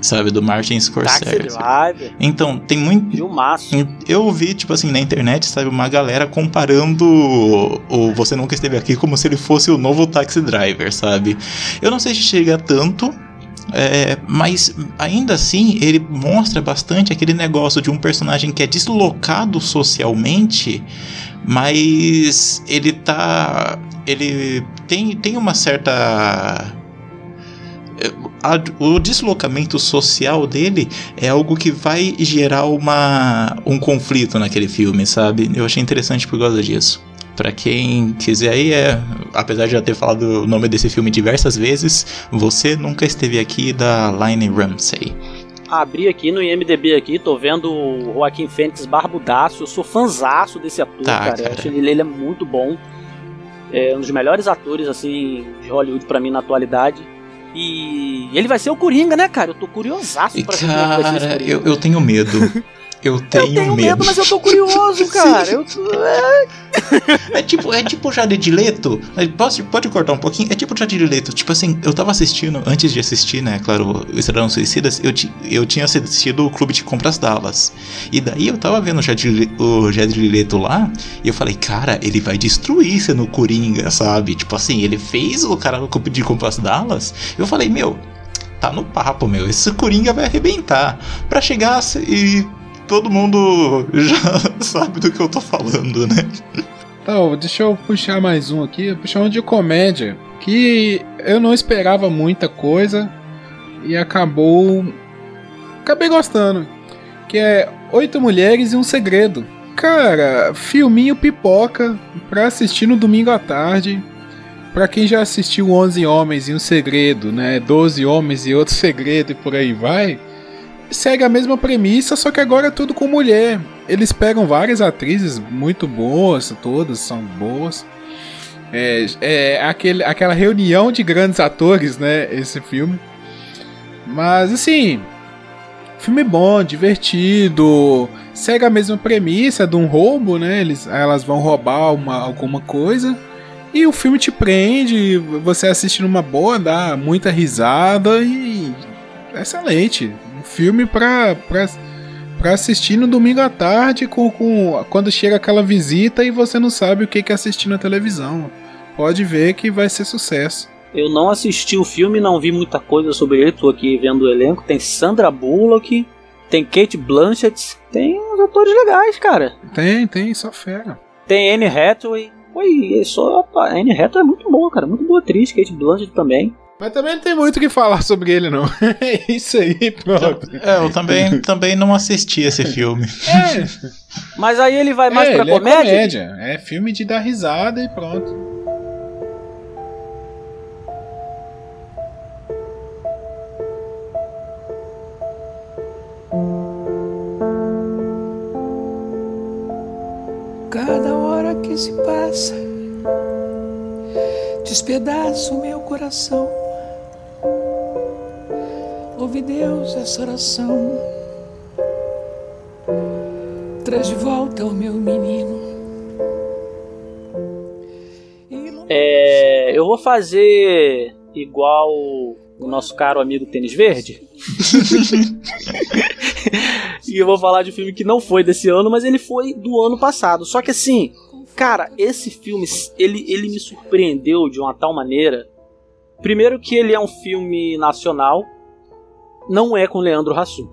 sabe, do Martin Taxi Scorsese. Driver, Então, tem muito filmaço. eu vi, tipo assim, na internet, sabe, uma galera comparando o, o Você Nunca Esteve Aqui como se ele fosse o novo Taxi Driver, sabe? Eu não sei se chega tanto, é, mas ainda assim ele mostra bastante aquele negócio de um personagem que é deslocado socialmente, mas ele tá. Ele tem, tem uma certa. A- o deslocamento social dele é algo que vai gerar uma, um conflito naquele filme, sabe? Eu achei interessante por causa disso. Pra quem quiser aí, é, apesar de já ter falado o nome desse filme diversas vezes, você nunca esteve aqui da Line Ramsey. Abri aqui no IMDB aqui, tô vendo o Joaquim Fênix barbudaço. Eu sou fanzaço desse ator, Tá, cara. Eu cara. acho ele, ele é muito bom. É um dos melhores atores, assim, de Hollywood pra mim na atualidade. E ele vai ser o Coringa, né, cara? Eu tô curiosaço pra como vai ser esse cara, Coringa. eu, eu tenho medo. (laughs) Eu tenho, Eu tenho medo, mas eu tô curioso, (laughs) cara. Eu é, tipo, é tipo o Jared Leto. Posso, pode cortar um pouquinho? É tipo o Jared Leto. Tipo assim, eu tava assistindo, antes de assistir, né? Claro, o Estrelão Suicidas, eu, eu tinha assistido o Clube de Compras Dallas. E daí eu tava vendo o Jared, Le- o Jared Leto lá, e eu falei, cara, ele vai destruir sendo Coringa, sabe? Tipo assim, ele fez o cara no Clube de Compras Dallas. Eu falei, meu, tá no papo, meu. Esse Coringa vai arrebentar. Pra chegar e todo mundo (laughs) já sabe do que eu tô falando, né? Então, deixa eu puxar mais um aqui. Puxar um de comédia. Que eu não esperava muita coisa. E acabou. Acabei gostando. Que é Oito Mulheres e um Segredo. Cara, filminho pipoca pra assistir no domingo à tarde. Pra quem já assistiu 11 Homens e um Segredo, né? 12 Homens e outro Segredo e por aí vai. Segue a mesma premissa, só que agora é tudo com mulher. Eles pegam várias atrizes muito boas, todas são boas. É, é aquele, aquela reunião de grandes atores, né? Esse filme. Mas assim, filme bom, divertido. Segue a mesma premissa de um roubo, né? Eles, elas vão roubar uma, alguma coisa. E o filme te prende, você assiste numa boa, dá muita risada e. Excelente. Filme pra, pra, pra assistir no domingo à tarde com, com, quando chega aquela visita e você não sabe o que, que é assistir na televisão. Pode ver que vai ser sucesso. Eu não assisti o filme, não vi muita coisa sobre ele. Tô aqui vendo o elenco. Tem Sandra Bullock, tem Kate Blanchett, tem uns atores legais, cara. Tem, tem, só fera. Tem Anne Hathaway. Oi, só a Anne Hathaway é muito boa, cara. Muito boa atriz. Kate Blanchett também. Mas também não tem muito o que falar sobre ele, não. (laughs) É isso aí, pronto. É, eu também, também não assisti esse filme. É, Mas aí ele vai mais é, pra ele é comédia? comédia. É filme de dar risada e pronto. Cada hora que se passa, despedaça o meu coração. Ouve Deus essa oração. Traz de volta o meu menino. É, eu vou fazer igual o nosso caro amigo Tênis Verde. (laughs) e eu vou falar de um filme que não foi desse ano, mas ele foi do ano passado. Só que assim, cara, esse filme, ele, ele me surpreendeu de uma tal maneira. Primeiro que ele é um filme nacional, não é com Leandro Hassum.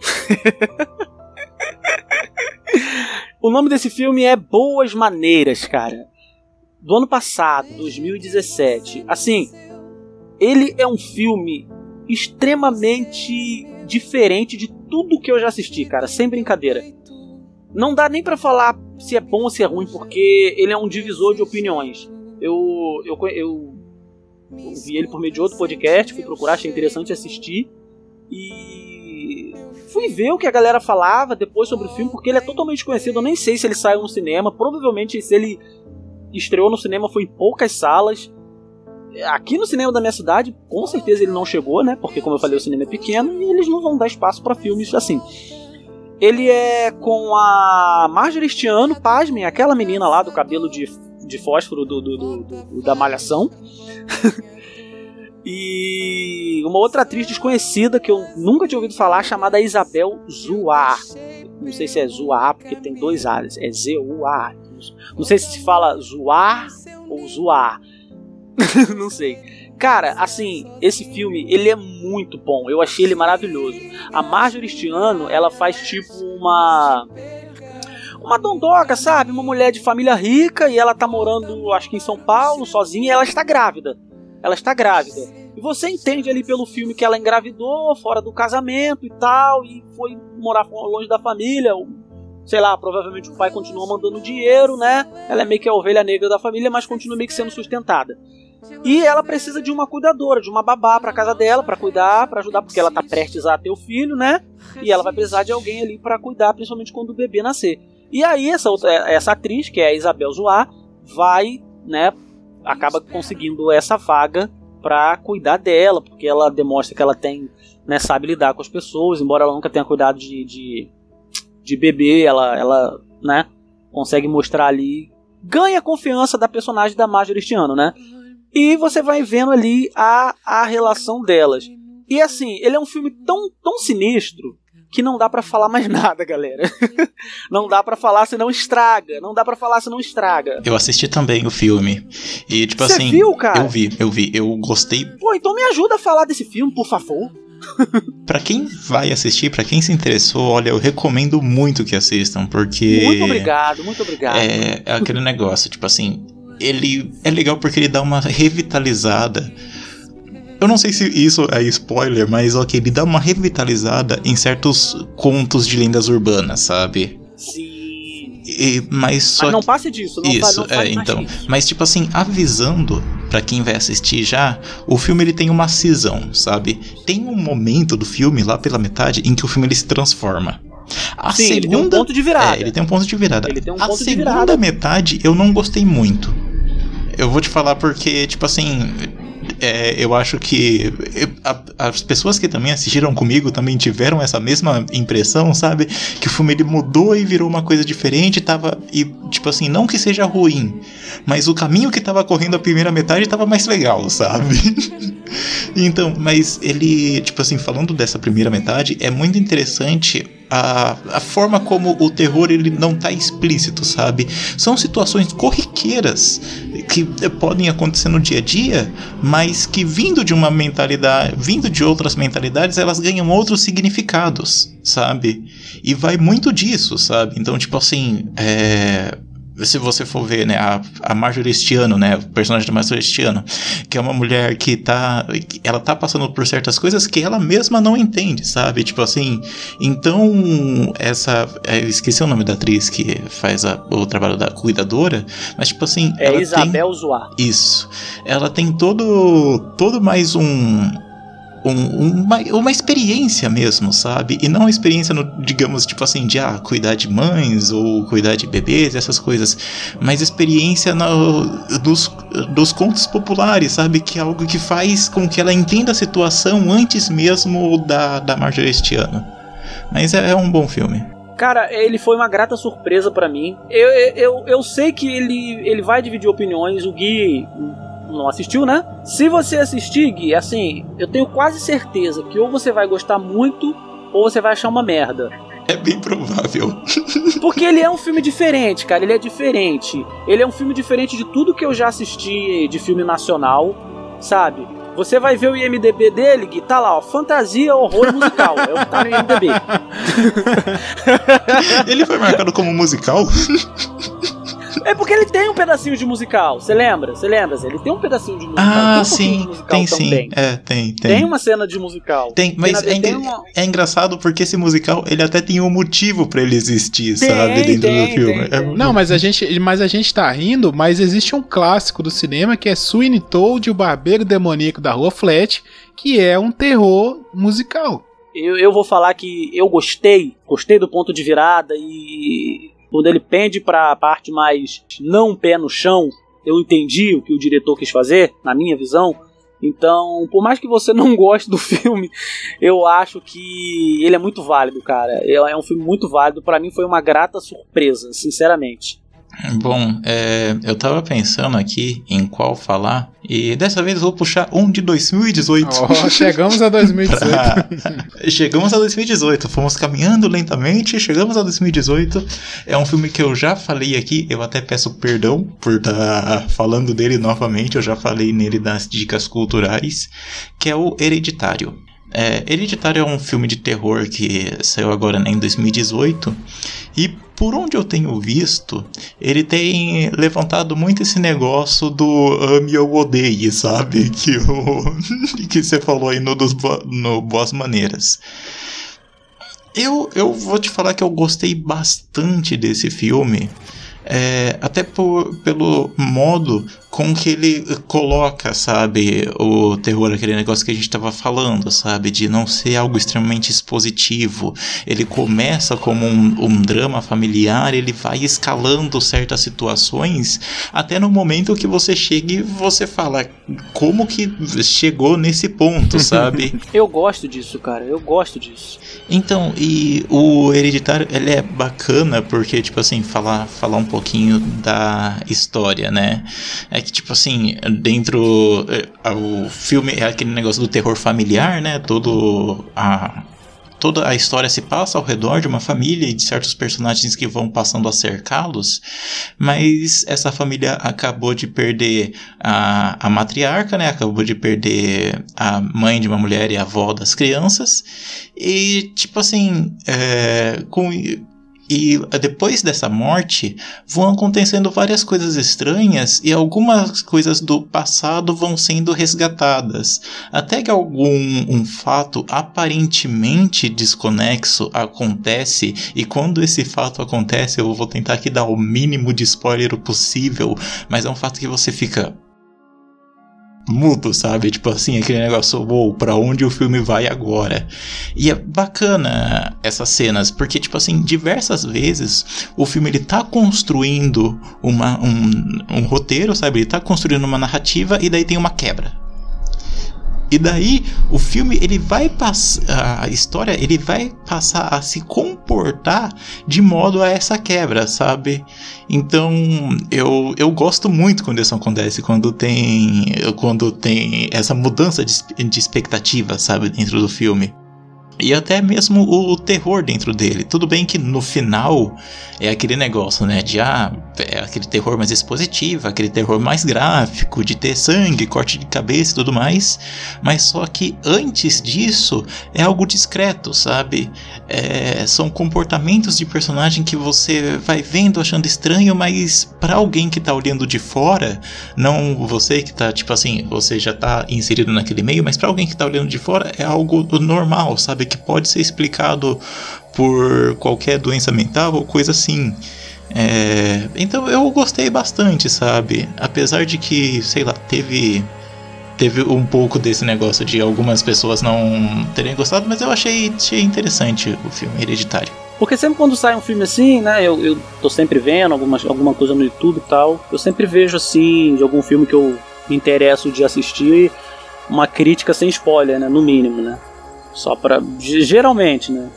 o nome desse filme é Boas Maneiras, cara. Do ano passado, 2017. Assim, ele é um filme extremamente diferente de tudo que eu já assisti, cara, sem brincadeira. Não dá nem pra falar se é bom ou se é ruim, porque ele é um divisor de opiniões. Eu, eu, eu vi ele por meio de outro podcast, fui procurar, achei interessante assistir. E fui ver o que a galera falava depois sobre o filme, porque ele é totalmente conhecido. Eu nem sei se ele saiu no cinema. Provavelmente, se ele estreou no cinema, foi em poucas salas. Aqui no cinema da minha cidade, com certeza ele não chegou, né? Porque, como eu falei, o cinema é pequeno e eles não vão dar espaço para filmes assim. Ele é com a Marjorie este ano, pasmem, aquela menina lá do cabelo de, de fósforo do, do, do, do da Malhação. (laughs) e uma outra atriz desconhecida que eu nunca tinha ouvido falar, chamada Isabel Zuar. Não sei se é Zuar, porque tem dois A's, é Z-U-A. Não sei se se fala Zuar ou Zuar. (laughs) não sei. Cara, assim, esse filme, ele é muito bom. Eu achei ele maravilhoso. A Marjorie este ela faz tipo uma uma dondoca, sabe? Uma mulher de família rica e ela tá morando, acho que em São Paulo, sozinha, e ela está grávida. Ela está grávida. E você entende ali pelo filme que ela engravidou, fora do casamento e tal, e foi morar longe da família. Sei lá, provavelmente o pai continua mandando dinheiro, né? Ela é meio que a ovelha negra da família, mas continua meio que sendo sustentada. E ela precisa de uma cuidadora, de uma babá para casa dela, para cuidar, para ajudar, porque ela tá prestes a ter o filho, né? E ela vai precisar de alguém ali para cuidar, principalmente quando o bebê nascer. E aí essa outra, essa atriz, que é a Isabel Zoar, vai, né, acaba conseguindo essa vaga para cuidar dela, porque ela demonstra que ela tem, né, sabe lidar com as pessoas, embora ela nunca tenha cuidado de, de, de bebê, ela, ela, né, consegue mostrar ali, ganha a confiança da personagem da Marjorie este ano, né? E você vai vendo ali a, a relação delas. E assim, ele é um filme tão, tão sinistro que não dá para falar mais (laughs) nada, galera. (laughs) não dá para falar senão estraga. Não dá para falar senão estraga. Eu assisti também o filme. E, tipo Você assim. viu, cara? Eu vi, eu vi. Eu gostei. Pô, então me ajuda a falar desse filme, por favor. (laughs) Pra quem vai assistir, pra quem se interessou, olha, eu recomendo muito que assistam, porque. Muito obrigado, muito obrigado. É, é aquele negócio, tipo assim. Ele é legal porque ele dá uma revitalizada. Eu não sei se isso é spoiler, mas ok, ele dá uma revitalizada em certos contos de lendas urbanas, sabe? Sim. E, mas só Mas não passe disso, não faz, isso, não fale é, então. disso. Mas, tipo assim, avisando pra quem vai assistir já, o filme ele tem uma cisão, sabe? Tem um momento do filme, lá pela metade, em que o filme ele se transforma. A Sim, segunda. ele tem um ponto de virada. É, ele tem um ponto de virada. Ele tem um a ponto de segunda virada. metade eu não gostei muito. Eu vou te falar porque, tipo assim. É, eu acho que a- as pessoas que também assistiram comigo também tiveram essa mesma impressão, sabe? Que o filme ele mudou e virou uma coisa diferente, tava e tipo assim, não que seja ruim, mas o caminho que tava correndo a primeira metade tava mais legal, sabe? (laughs) então, mas ele, tipo assim, falando dessa primeira metade, é muito interessante a, a forma como o terror ele não tá explícito, sabe? São situações corriqueiras que podem acontecer no dia a dia, mas que vindo de uma mentalidade, vindo de outras mentalidades, elas ganham outros significados, sabe? E vai muito disso, sabe? Então, tipo assim, é, se você for ver, né, a, a Marjorie este ano, né, o personagem da Marjorie este ano, que é uma mulher que tá, ela tá passando por certas coisas que ela mesma não entende, sabe? Tipo assim, então essa, é, eu esqueci o nome da atriz que faz a- o trabalho da cuidadora, mas tipo assim, É ela tem Isabel Zoar. isso. Ela tem todo, todo mais um, um- uma, uma experiência mesmo, sabe? E não uma experiência, no, digamos, tipo assim, de ah, cuidar de mães ou cuidar de bebês, essas coisas. Mas experiência no, dos, dos contos populares, sabe? Que é algo que faz com que ela entenda a situação antes mesmo da, da Marjorie este ano. Mas é, é um bom filme. Cara, ele foi uma grata surpresa pra mim. Eu, eu, eu sei que ele, ele vai dividir opiniões. O Gui não assistiu, né? Se você assistir, Gui, assim, eu tenho quase certeza que ou você vai gostar muito ou você vai achar uma merda. É bem provável. (laughs) Porque ele é um filme diferente, cara. Ele é diferente. Ele é um filme diferente de tudo que eu já assisti de filme nacional, sabe? Você vai ver o IMDB dele, Gui, tá lá, ó, fantasia, horror musical. É o que tá no IMDB. (laughs) Ele foi marcado como musical? (laughs) É porque ele tem um pedacinho de musical, você lembra? Você lembra? Zé? Ele tem um pedacinho de musical. Ah, tem um de sim, musical tem também. sim. É, tem, tem. Tem uma cena de musical. Tem, mas é, tem uma- é engraçado porque esse musical, ele até tem um motivo pra ele existir, Tem, sabe? Dentro tem, do filme. tem, É- tem. Não, mas a gente, mas a gente tá rindo, mas existe um clássico do cinema que é Sweeney Toad, o barbeiro demoníaco da Rua Flat, que é um terror musical. Eu, eu vou falar que eu gostei, gostei do ponto de virada e quando ele pende pra parte mais não pé no chão, eu entendi o que o diretor quis fazer, na minha visão. Então, por mais que você (laughs) não goste do filme, eu acho que ele é muito válido, cara. É um filme muito válido. Pra mim foi uma grata surpresa, sinceramente. Bom, é, eu tava pensando aqui em qual falar, e dessa vez eu vou puxar um de 2018. Ó, chegamos a 2018. (laughs) Pra- Chegamos a 2018, fomos caminhando lentamente, chegamos a 2018. É um filme que eu já falei aqui, eu até peço perdão por estar falando dele novamente, eu já falei nele das dicas culturais, que é o Hereditário. É, Hereditário é um filme de terror que saiu agora né, em 2018 e por onde eu tenho visto, ele tem levantado muito esse negócio do ame ou odeie, sabe? (laughs) Que, o, (laughs) que você falou aí no, dos, no Boas Maneiras. Eu, eu vou te falar que eu gostei bastante desse filme. É, até por, pelo modo com que ele coloca, sabe, o terror, aquele negócio que a gente tava falando, sabe, de não ser algo extremamente expositivo. Ele começa como um, um drama familiar, ele vai escalando certas situações, até no momento que você chega e você fala, como que chegou nesse ponto, sabe? (laughs) Eu gosto disso, cara. Eu gosto disso. Então, e o Hereditário, ele é bacana porque, tipo assim, falar, falar um pouquinho da história, né? É que, tipo assim, dentro... é, O filme é aquele negócio do terror familiar, né? Todo a... Toda a história se passa ao redor de uma família e de certos personagens que vão passando a cercá-los, mas essa família acabou de perder a, a matriarca, né? Acabou de perder a mãe de uma mulher e a avó das crianças, e, tipo assim, é, com, e depois dessa morte vão acontecendo várias coisas estranhas e algumas coisas do passado vão sendo resgatadas. Até que algum um fato aparentemente desconexo acontece, e quando esse fato acontece, eu vou tentar aqui dar o mínimo de spoiler possível, mas é um fato que você fica mudo, sabe? Tipo assim, aquele negócio, uou, pra onde o filme vai agora? E é bacana essas cenas, porque, tipo assim, diversas vezes o filme ele tá construindo uma, um, um roteiro, sabe? Ele tá construindo uma narrativa e daí tem uma quebra. E daí o filme ele vai passar a história ele vai passar a se comportar de modo a essa quebra, sabe? Então eu, eu gosto muito quando isso acontece, quando tem quando tem essa mudança de, de expectativa, sabe, dentro do filme. E até mesmo o terror dentro dele. Tudo bem que no final é aquele negócio, né? De ah, é aquele terror mais expositivo, aquele terror mais gráfico, de ter sangue, corte de cabeça e tudo mais. Mas só que antes disso é algo discreto, sabe? É, são comportamentos de personagem que você vai vendo achando estranho, mas para alguém que tá olhando de fora, não você que tá, tipo assim, você já tá inserido naquele meio, mas para alguém que tá olhando de fora é algo normal, sabe? Que pode ser explicado por qualquer doença mental ou coisa assim. É, então eu gostei bastante, sabe? Apesar de que, sei lá, teve teve um pouco desse negócio de algumas pessoas não terem gostado, mas eu achei, achei interessante o filme Hereditário. Porque sempre quando sai um filme assim, né, eu, eu tô sempre vendo alguma, alguma coisa no YouTube e tal, eu sempre vejo assim, de algum filme que eu me interesso de assistir, uma crítica sem spoiler, né, no mínimo, né. Só pra. ge- Geralmente, né.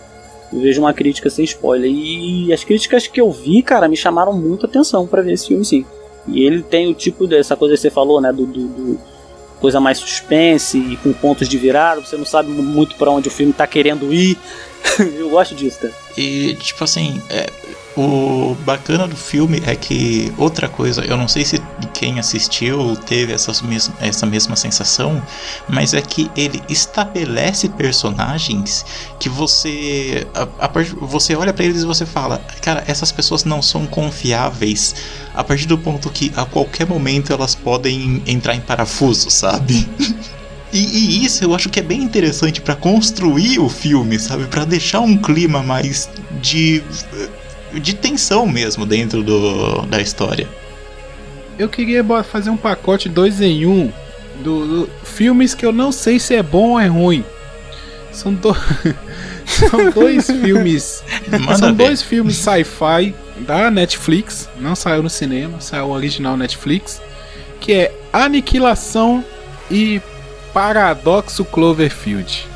Vejo uma crítica sem spoiler. E as críticas que eu vi, cara, me chamaram muito atenção pra ver esse filme, sim. E ele tem o tipo dessa coisa que você falou, né, do, do- do coisa mais suspense e com pontos de virada, você não sabe muito pra onde o filme tá querendo ir. (laughs) eu gosto disso, cara. E, tipo assim, é, o bacana do filme é que outra coisa, eu não sei se quem assistiu teve essas mes essa mesma sensação, mas é que ele estabelece personagens que você a, a você olha pra eles e você fala, cara, essas pessoas não são confiáveis a partir do ponto que a qualquer momento elas podem entrar em parafuso, sabe? (laughs) E, e isso eu acho que é bem interessante pra construir o filme, sabe? Pra deixar um clima mais de de tensão mesmo dentro do, da história. Eu queria fazer um pacote 2 em 1 um do, do filmes que eu não sei se é bom ou é ruim. São, do... (laughs) São dois (laughs) filmes. Manda São ver. dois filmes sci-fi da Netflix. Não saiu no cinema, saiu o original Netflix. Que é Aniquilação e Paradoxo Cloverfield.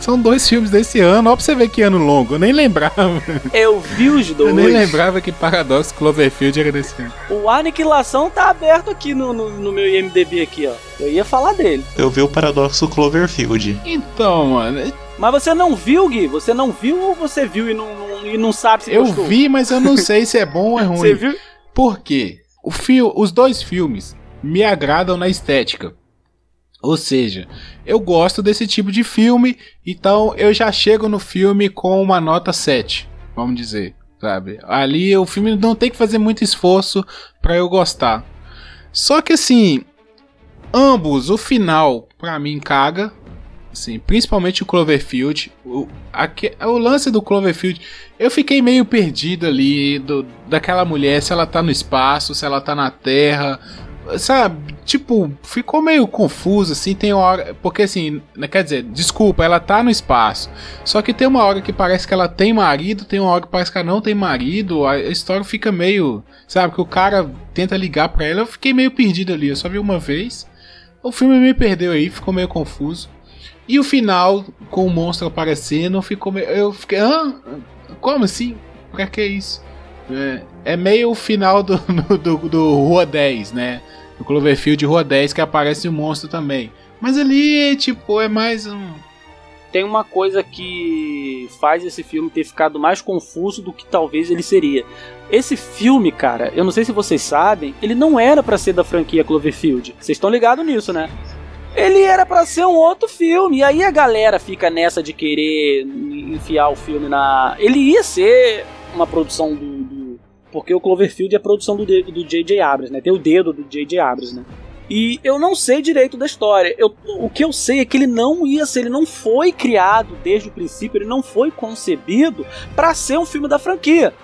São dois filmes desse ano. Ó, pra você ver que ano longo. Eu nem lembrava. Eu vi os dois. Eu nem lembrava que Paradoxo Cloverfield era desse ano. O Aniquilação tá aberto aqui no, no, no meu IMDB aqui, ó. Eu ia falar dele. Eu vi o paradoxo Cloverfield. Então, mano, Mas você não viu, Gui? Você não viu ou você viu e não, não- e não sabe se eu gostou? vi, mas eu não sei se é bom ou é (laughs) ruim. Você viu? Por quê? O fio, os dois filmes me agradam na estética. Ou seja, eu gosto desse tipo de filme, então eu já chego no filme com uma nota 7, vamos dizer, sabe? Ali o filme não tem que fazer muito esforço pra eu gostar. Só que assim, ambos, o final pra mim caga, assim, principalmente o Cloverfield, o, aque- o lance do Cloverfield, eu fiquei meio perdido ali do, daquela mulher, se ela tá no espaço, se ela tá na Terra, sabe? Tipo, ficou meio confuso, assim, tem hora. Porque assim, né, quer dizer, desculpa, ela tá no espaço. Só que tem uma hora que parece que ela tem marido, tem uma hora que parece que ela não tem marido. A história fica meio. Sabe, que o cara tenta ligar pra ela. Eu fiquei meio perdido ali, eu só vi uma vez. O filme me perdeu aí, ficou meio confuso. E o final, com o monstro aparecendo, ficou meio. Eu fiquei. Hã? Como assim? Pra que isso? É, é meio o final do, (laughs) do, do, do Rua 10, né? No Cloverfield Rua 10 que aparece o monstro também. Mas ali, tipo, é mais um. Tem uma coisa que faz esse filme ter ficado mais confuso do que talvez ele seria. Esse filme, cara, eu não sei se vocês sabem, ele não era pra ser da franquia Cloverfield. Vocês estão ligados nisso, né? Ele era pra ser um outro filme. E aí a galera fica nessa de querer enfiar o filme na. Ele ia ser uma produção do. Porque o Cloverfield é produção do J.J. Abrams, né? Tem o dedo do J.J. Abrams, né? E eu não sei direito da história. Eu- o que eu sei é que ele não ia ser, ele não foi criado desde o princípio, ele não foi concebido pra ser um filme da franquia.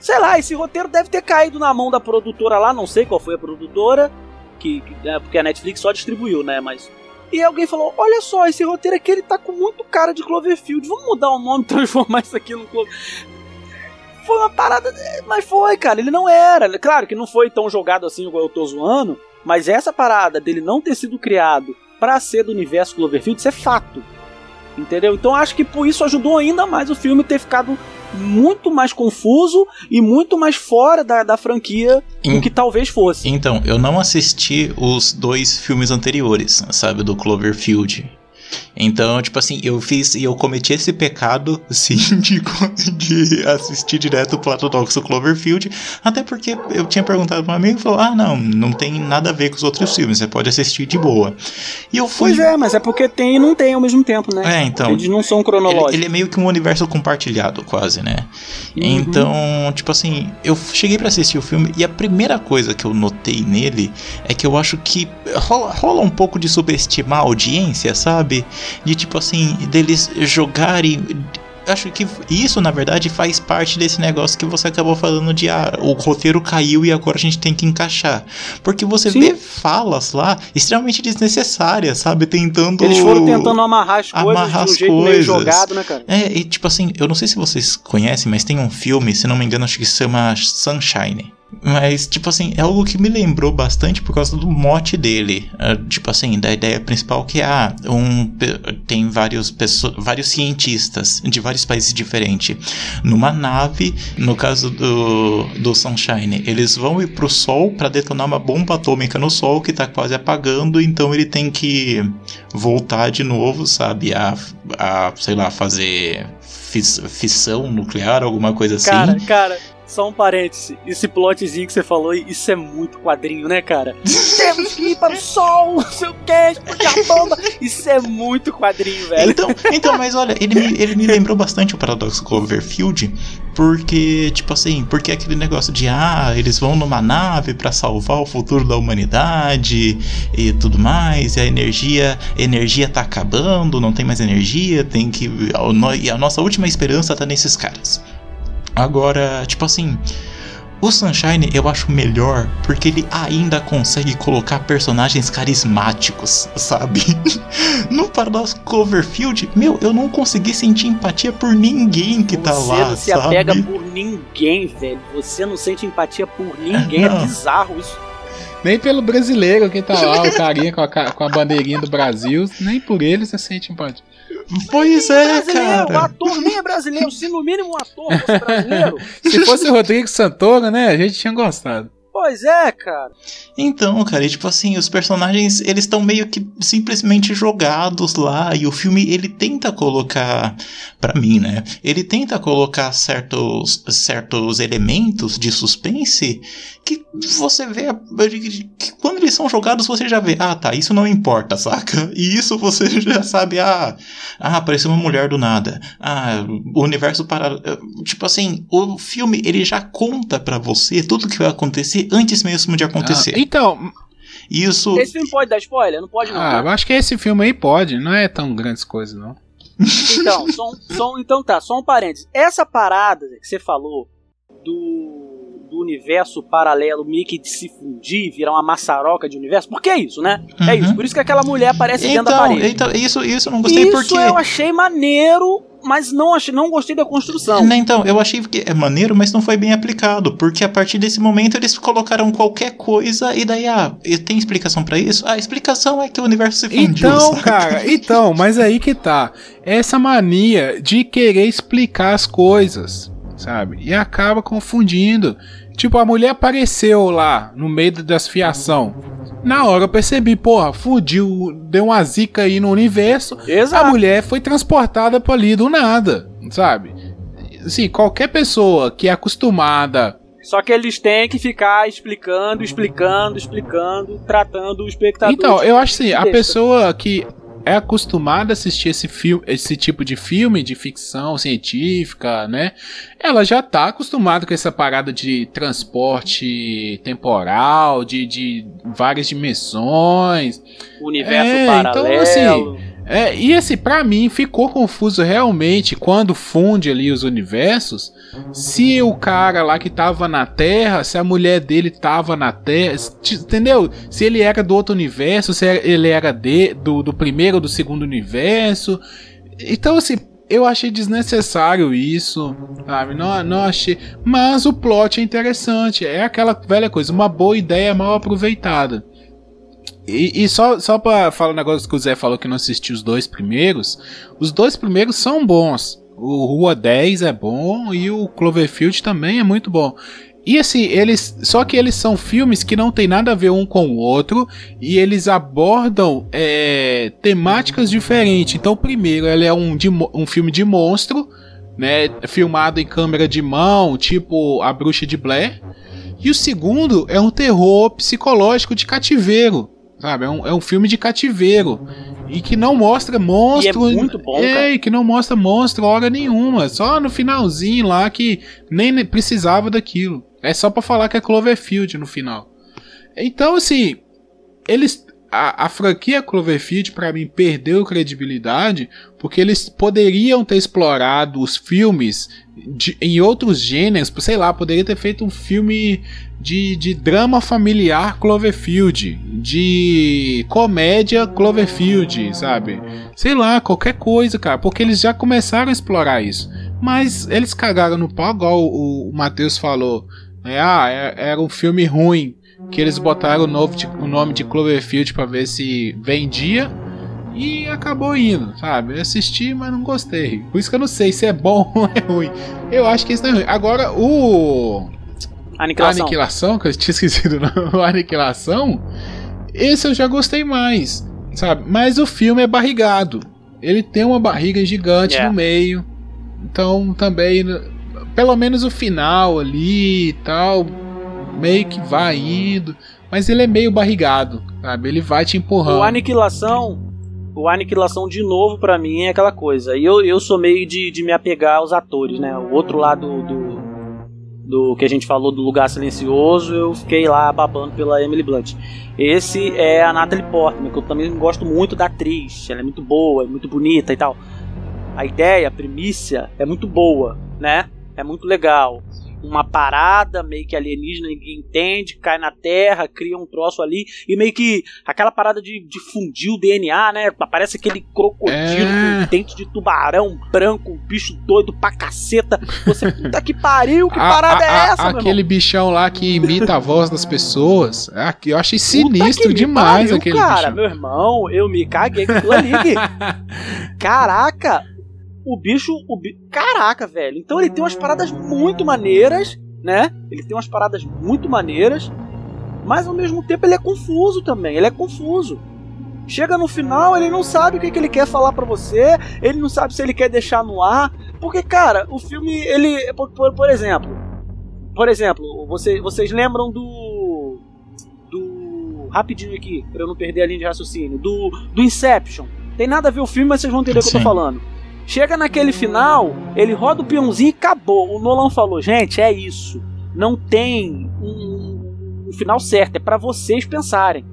Sei lá, esse roteiro deve ter caído na mão da produtora lá, não sei qual foi a produtora, que, que- né, porque a Netflix só distribuiu, né? Mas e alguém falou: Olha só, esse roteiro aqui ele tá com muito cara de Cloverfield. Vamos mudar o nome (laughs) transformar isso aqui no Clover. Foi uma parada. Mas foi, cara. Ele não era. Claro que não foi tão jogado assim igual eu tô zoando. Mas essa parada dele não ter sido criado pra ser do universo Cloverfield, isso é fato. Entendeu? Então acho que por isso ajudou ainda mais o filme ter ficado muito mais confuso e muito mais fora da, da franquia do Em- que talvez fosse. Então, eu não assisti os dois filmes anteriores, sabe, do Cloverfield. Então, tipo assim, eu fiz e eu cometi esse pecado, (laughs) sim, de, de assistir direto o Platodoxo Cloverfield, até porque eu tinha perguntado pra um amigo e falou: ah, não, não tem nada a ver com os outros filmes, você pode assistir de boa. E eu fui. Pois é, mas é porque tem e não tem ao mesmo tempo, né? É, então. Eles não são Ele, cronológicos. ele é meio que um universo compartilhado, quase, né? Uhum. Então, tipo assim, eu cheguei pra assistir o filme e a primeira coisa que eu notei nele é que eu acho que rola, rola um pouco de subestimar a audiência, sabe? De tipo assim, deles jogarem. Acho que isso, na verdade, faz parte desse negócio que você acabou falando de ah, o roteiro caiu e agora a gente tem que encaixar. Porque você Sim. vê falas lá extremamente desnecessárias, sabe? Tentando. Eles foram tentando amarrar as coisas Amarrar de um jeito meio jogado, né, cara? É, e tipo assim, eu não sei se vocês conhecem, mas tem um filme, se não me engano, acho que se chama Sunshine. Mas, tipo assim, é algo que me lembrou bastante por causa do mote dele. É, tipo assim, da ideia principal que ah, um, tem vários, pesso- vários cientistas de vários países diferentes. Numa nave, no caso do, do Sunshine, eles vão ir pro Sol para detonar uma bomba atômica no Sol que tá quase apagando, então ele tem que voltar de novo, sabe? A, a sei lá, fazer fis- fissão nuclear, alguma coisa assim. Cara, cara, só um parêntese. Esse plotzinho que você falou, isso é muito quadrinho, né, cara? (laughs) Temos que ir para o sol, não sei o que, explodir a bomba. Isso é muito quadrinho, velho. Então, então, mas olha, ele me, ele me lembrou bastante o Paradoxo Cloverfield, porque, tipo assim, porque aquele negócio de, ah, eles vão numa nave pra salvar o futuro da humanidade e tudo mais, e a energia, a energia tá acabando, não tem mais energia, tem que. a E a nossa última esperança tá nesses caras. Agora, tipo assim. O Sunshine eu acho melhor porque ele ainda consegue colocar personagens carismáticos, sabe? (laughs) No Paradox Cloverfield, meu, eu não consegui sentir empatia por ninguém que tá Você lá, não se sabe? apega por ninguém, velho. Você não sente empatia por ninguém. Não. É bizarro isso. Nem pelo brasileiro que tá lá, o carinha com a, com a bandeirinha do Brasil, nem por ele você sente empatia. Pois é, brasileiro, o cara. ator nem é brasileiro. Se no mínimo um ator fosse (laughs) brasileiro. Se fosse o Rodrigo Santoro, né, a gente tinha gostado. Pois é, cara. Então, cara, e tipo assim, os personagens, eles estão meio que simplesmente jogados lá, e o filme, ele tenta colocar, pra mim, né, ele tenta colocar certos, certos elementos de suspense que você vê, que quando eles são jogados, você já vê, ah, tá, isso não importa, saca? (laughs) E isso você (laughs) já sabe, ah, ah, apareceu uma mulher do nada, ah, o universo para... Tipo assim, o filme, ele já conta pra você tudo que vai acontecer antes mesmo de acontecer. Ah, então, Isso. Esse filme pode dar spoiler? Não pode, não. ah, eu acho que esse filme aí pode, não é tão grandes coisas, não. Então, só, um- só um- então tá, só um parênteses. Essa parada que você falou do, do universo paralelo meio que de se fundir, virar uma maçaroca de universo, porque é isso, né? É Uhum. isso. Por isso que aquela mulher aparece dentro da Então, parede. então, isso, isso eu não gostei isso porque. eu achei maneiro, mas não, achei, não gostei da construção. Né, Então, eu achei que é maneiro, mas não foi bem aplicado. Porque a partir desse momento eles colocaram qualquer coisa e daí, ah, e tem explicação pra isso? A explicação é que o universo se fundiu. Então, saca? cara, então, mas aí que tá. Essa mania de querer explicar as coisas, sabe? E acaba confundindo. Tipo, a mulher apareceu lá no meio das fiação. Na hora eu percebi, porra, fundiu, deu uma zica aí no universo. A Exato. mulher foi transportada pra ali do nada, sabe? Assim, qualquer pessoa que é acostumada Só que eles têm que ficar explicando, explicando, explicando, tratando o espectador. Então, eu acho assim, a pessoa que é acostumada a assistir esse filme, esse tipo de filme de ficção científica, né? Ela já tá acostumada com essa parada de transporte temporal, de, de várias dimensões. universo É, então, paralelo. assim, É, e assim, pra mim ficou confuso realmente quando funde ali os universos. Se o cara lá que tava na Terra, se a mulher dele tava na Terra, entendeu? Se ele era do outro universo, se ele era de, do, do primeiro ou do segundo universo. Então, assim, eu achei desnecessário isso, sabe? Não, não achei. Mas o plot é interessante. É aquela velha coisa, uma boa ideia mal aproveitada. E, e só, só pra falar um negócio que o Zé falou que não assistiu os dois primeiros, os dois primeiros são bons. O Rua 10 é bom e o Cloverfield também é muito bom. E assim, eles. Só que eles são filmes que não tem nada a ver um com o outro. E eles abordam é, temáticas diferentes. Então, o primeiro ele é um, de um filme de monstro, né? Filmado em câmera de mão, tipo A Bruxa de Blair. E o segundo é um terror psicológico de cativeiro. Sabe? É um, é um filme de cativeiro. E que não mostra monstro. E é muito bom, É, cara. e que não mostra monstro hora nenhuma. Só no finalzinho lá que nem ne- precisava daquilo. É só pra falar que é Cloverfield no final. Então, assim, eles. A, a franquia Cloverfield, pra mim, perdeu credibilidade porque eles poderiam ter explorado os filmes de- em outros gêneros, sei lá, poderia ter feito um filme de, de drama familiar Cloverfield, de comédia Cloverfield, sabe? Sei lá, qualquer coisa, cara, porque eles já começaram a explorar isso. Mas eles cagaram no pau, igual o, o Matheus falou. né? Ah, é- era um filme ruim. Que eles botaram o, novo o nome de Cloverfield pra ver se vendia. E acabou indo, sabe? Eu assisti, mas não gostei. Por isso que eu não sei se é bom (laughs) ou é ruim. Eu acho que isso não é ruim. Agora, o. Aniquilação. Aniquilação, que eu tinha (laughs) esquecido o nome, Aniquilação, esse eu já gostei mais, sabe? Mas o filme é barrigado. Ele tem uma barriga gigante É. no meio, Então também, pelo menos o final ali e tal, meio que vai indo. Mas ele é meio barrigado, sabe? Ele vai te empurrando. O Aniquilação, o Aniquilação de novo pra mim é aquela coisa. E eu, eu sou meio de, de me apegar aos atores, né? O outro lado do, do que a gente falou do Lugar Silencioso, eu fiquei lá babando pela Emily Blunt. Esse é a Natalie Portman, que eu também gosto muito da atriz. Ela é muito boa, é muito bonita e tal. A ideia, a primícia é muito boa, né? É muito legal. Uma parada meio que alienígena, ninguém entende, cai na Terra, cria um troço ali, e meio que aquela parada de, de fundir o DNA, né? Aparece aquele crocodilo É. com dente de tubarão branco, um bicho doido pra caceta. Você, puta que pariu, que A- parada a- é a- essa, meu Aquele irmão? bichão lá que imita a voz das pessoas. Ah, Eu achei sinistro demais pariu, aquele cara, bichão. meu irmão, eu me caguei com aquilo ali. (laughs) Caraca, o bicho, o bi... caraca, velho. Então ele tem umas paradas muito maneiras, né? Ele tem umas paradas muito maneiras, mas ao mesmo tempo ele é confuso também. Ele é confuso. Chega no final, ele não sabe o que, que ele quer falar pra você, ele não sabe se ele quer deixar no ar, porque cara, o filme ele, por, por, por exemplo, por exemplo, você, vocês lembram do do rapidinho aqui, pra eu não perder a linha de raciocínio, do do Inception. Tem nada a ver o filme, mas vocês vão entender o que eu tô falando. Chega naquele final, ele roda o peãozinho e acabou. O Nolan falou: gente, é isso. Não tem um, um final certo, é pra vocês pensarem.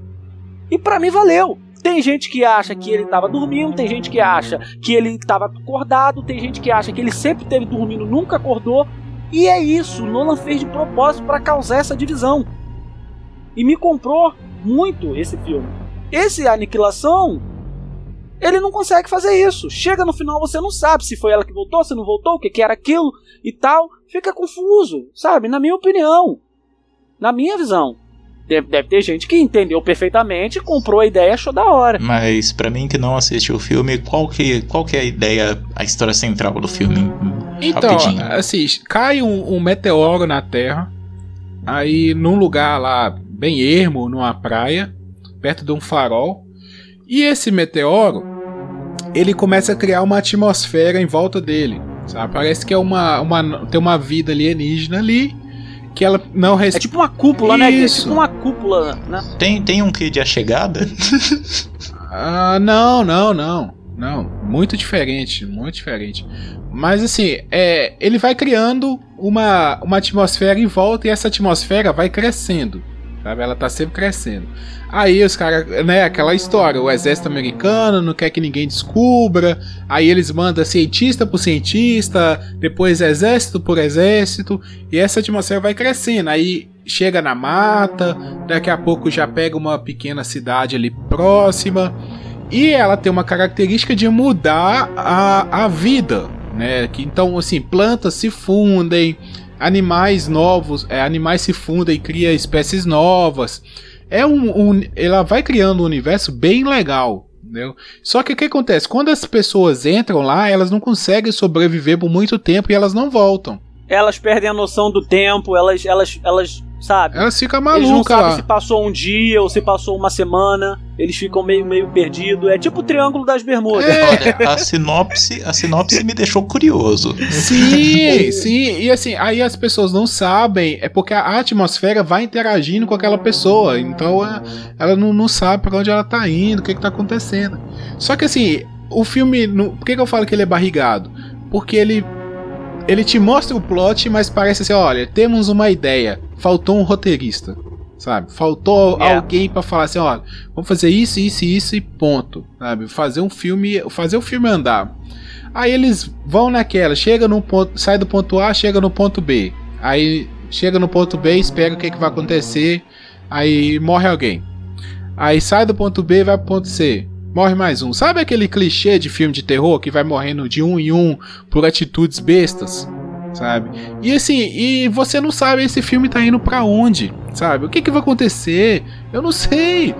E pra mim valeu. Tem gente que acha que ele tava dormindo, tem gente que acha que ele tava acordado, tem gente que acha que ele sempre teve dormindo, nunca acordou. E é isso, o Nolan fez de propósito pra causar essa divisão. E me comprou muito esse filme. Esse Aniquilação, ele não consegue fazer isso. Chega no final, você não sabe se foi ela que voltou, se não voltou, o que, que era aquilo e tal. Fica confuso, sabe? Na minha opinião. Na minha visão. Deve, deve ter gente que entendeu perfeitamente, comprou a ideia e achou da hora. Mas pra mim que não assistiu o filme, qual que, qual que é a ideia, a história central do filme? Então, Rapidinho. assim, cai um, um meteoro na Terra, aí num lugar lá bem ermo, numa praia, perto de um farol, e esse meteoro, ele começa a criar uma atmosfera em volta dele, sabe? Parece que é uma, uma tem uma vida alienígena ali, que ela não É respeita. tipo uma cúpula, né? Gui? É Isso. tipo uma cúpula, né? Tem, tem um quê de a chegada? (laughs) Ah, não, não, não. Não, muito diferente, muito diferente. Mas assim, é, ele vai criando uma, uma atmosfera em volta e essa atmosfera vai crescendo. Sabe? Ela tá sempre crescendo. Aí os caras, né, aquela história, o exército americano não quer que ninguém descubra. Aí eles mandam cientista por cientista, depois exército por exército, e essa atmosfera vai crescendo. Aí chega na mata, daqui a pouco já pega uma pequena cidade ali próxima. E ela tem uma característica de mudar a, a vida, né? Que, então, assim, plantas se fundem, animais novos, é, animais se fundem e cria espécies novas. É um, um- ela vai criando um universo bem legal, entendeu? Só que o que acontece? Quando as pessoas entram lá, elas não conseguem sobreviver por muito tempo e elas não voltam. Elas perdem a noção do tempo, elas, elas, elas, sabe? Elas ficam Eles não malucas sabem se passou um dia ou se passou uma semana. Eles ficam meio, meio perdidos. É tipo o Triângulo das Bermudas. É. Olha, a sinopse, a sinopse me deixou curioso. Sim, (laughs) sim. E assim, aí as pessoas não sabem, é porque a atmosfera vai interagindo com aquela pessoa. Então é, ela não, não sabe pra onde ela tá indo, o que, que tá acontecendo. Só que assim, o filme. no- Por que, que eu falo que ele é barrigado? Porque ele. Ele te mostra o plot, mas parece assim: olha, temos uma ideia. Faltou um roteirista. Sabe? Faltou É. alguém pra falar assim: olha, vamos fazer isso, isso e isso e ponto. Sabe? Fazer um filme. Fazer o filme andar. Aí eles vão naquela, chega no ponto, sai do ponto A, chega no ponto B. Aí chega no ponto B, espera o que, que vai acontecer. Aí morre alguém. Aí sai do ponto B, vai pro ponto C. Morre mais um. Sabe aquele clichê de filme de terror que vai morrendo de um em um por atitudes bestas? Sabe? E assim, e você não sabe esse filme tá indo pra onde, sabe? O que que vai acontecer? Eu não sei.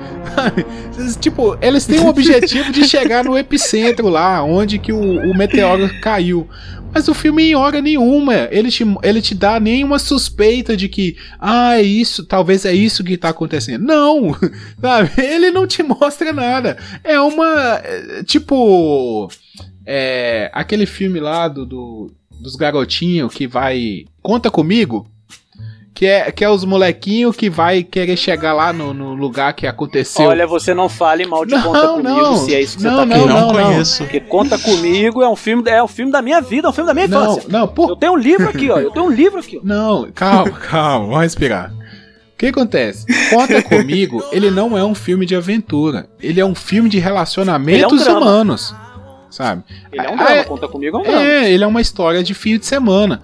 (laughs) tipo, eles têm o objetivo de chegar no epicentro lá, onde que o, o meteoro caiu. Mas o filme em hora nenhuma, ele te, ele te dá nenhuma suspeita de que, ah, é isso, talvez é isso que tá acontecendo. Não, (laughs) sabe? Ele não te mostra nada. É uma, é, tipo, é, aquele filme lá do, do dos garotinhos que vai. Conta comigo? Que é, que é os molequinhos que vai querer chegar lá no, no lugar que aconteceu. Olha, você não fale mal de Não, Conta Comigo, não. se é isso que Não, você tá não, querendo. não, não, não. conheço. Porque Conta Comigo é um filme, é um filme da minha vida, é um filme da minha não, infância. não, por Eu tenho um livro aqui, ó. Eu tenho um livro aqui, ó. Não, calma, (laughs) calma, vamos respirar. O que acontece? Conta comigo, ele não é um filme de aventura. Ele é um filme de relacionamentos Ele é um drama. humanos. Sabe? Ele é um Ah, drama, é- Conta Comigo é um drama. É, ele é uma história de fim de semana.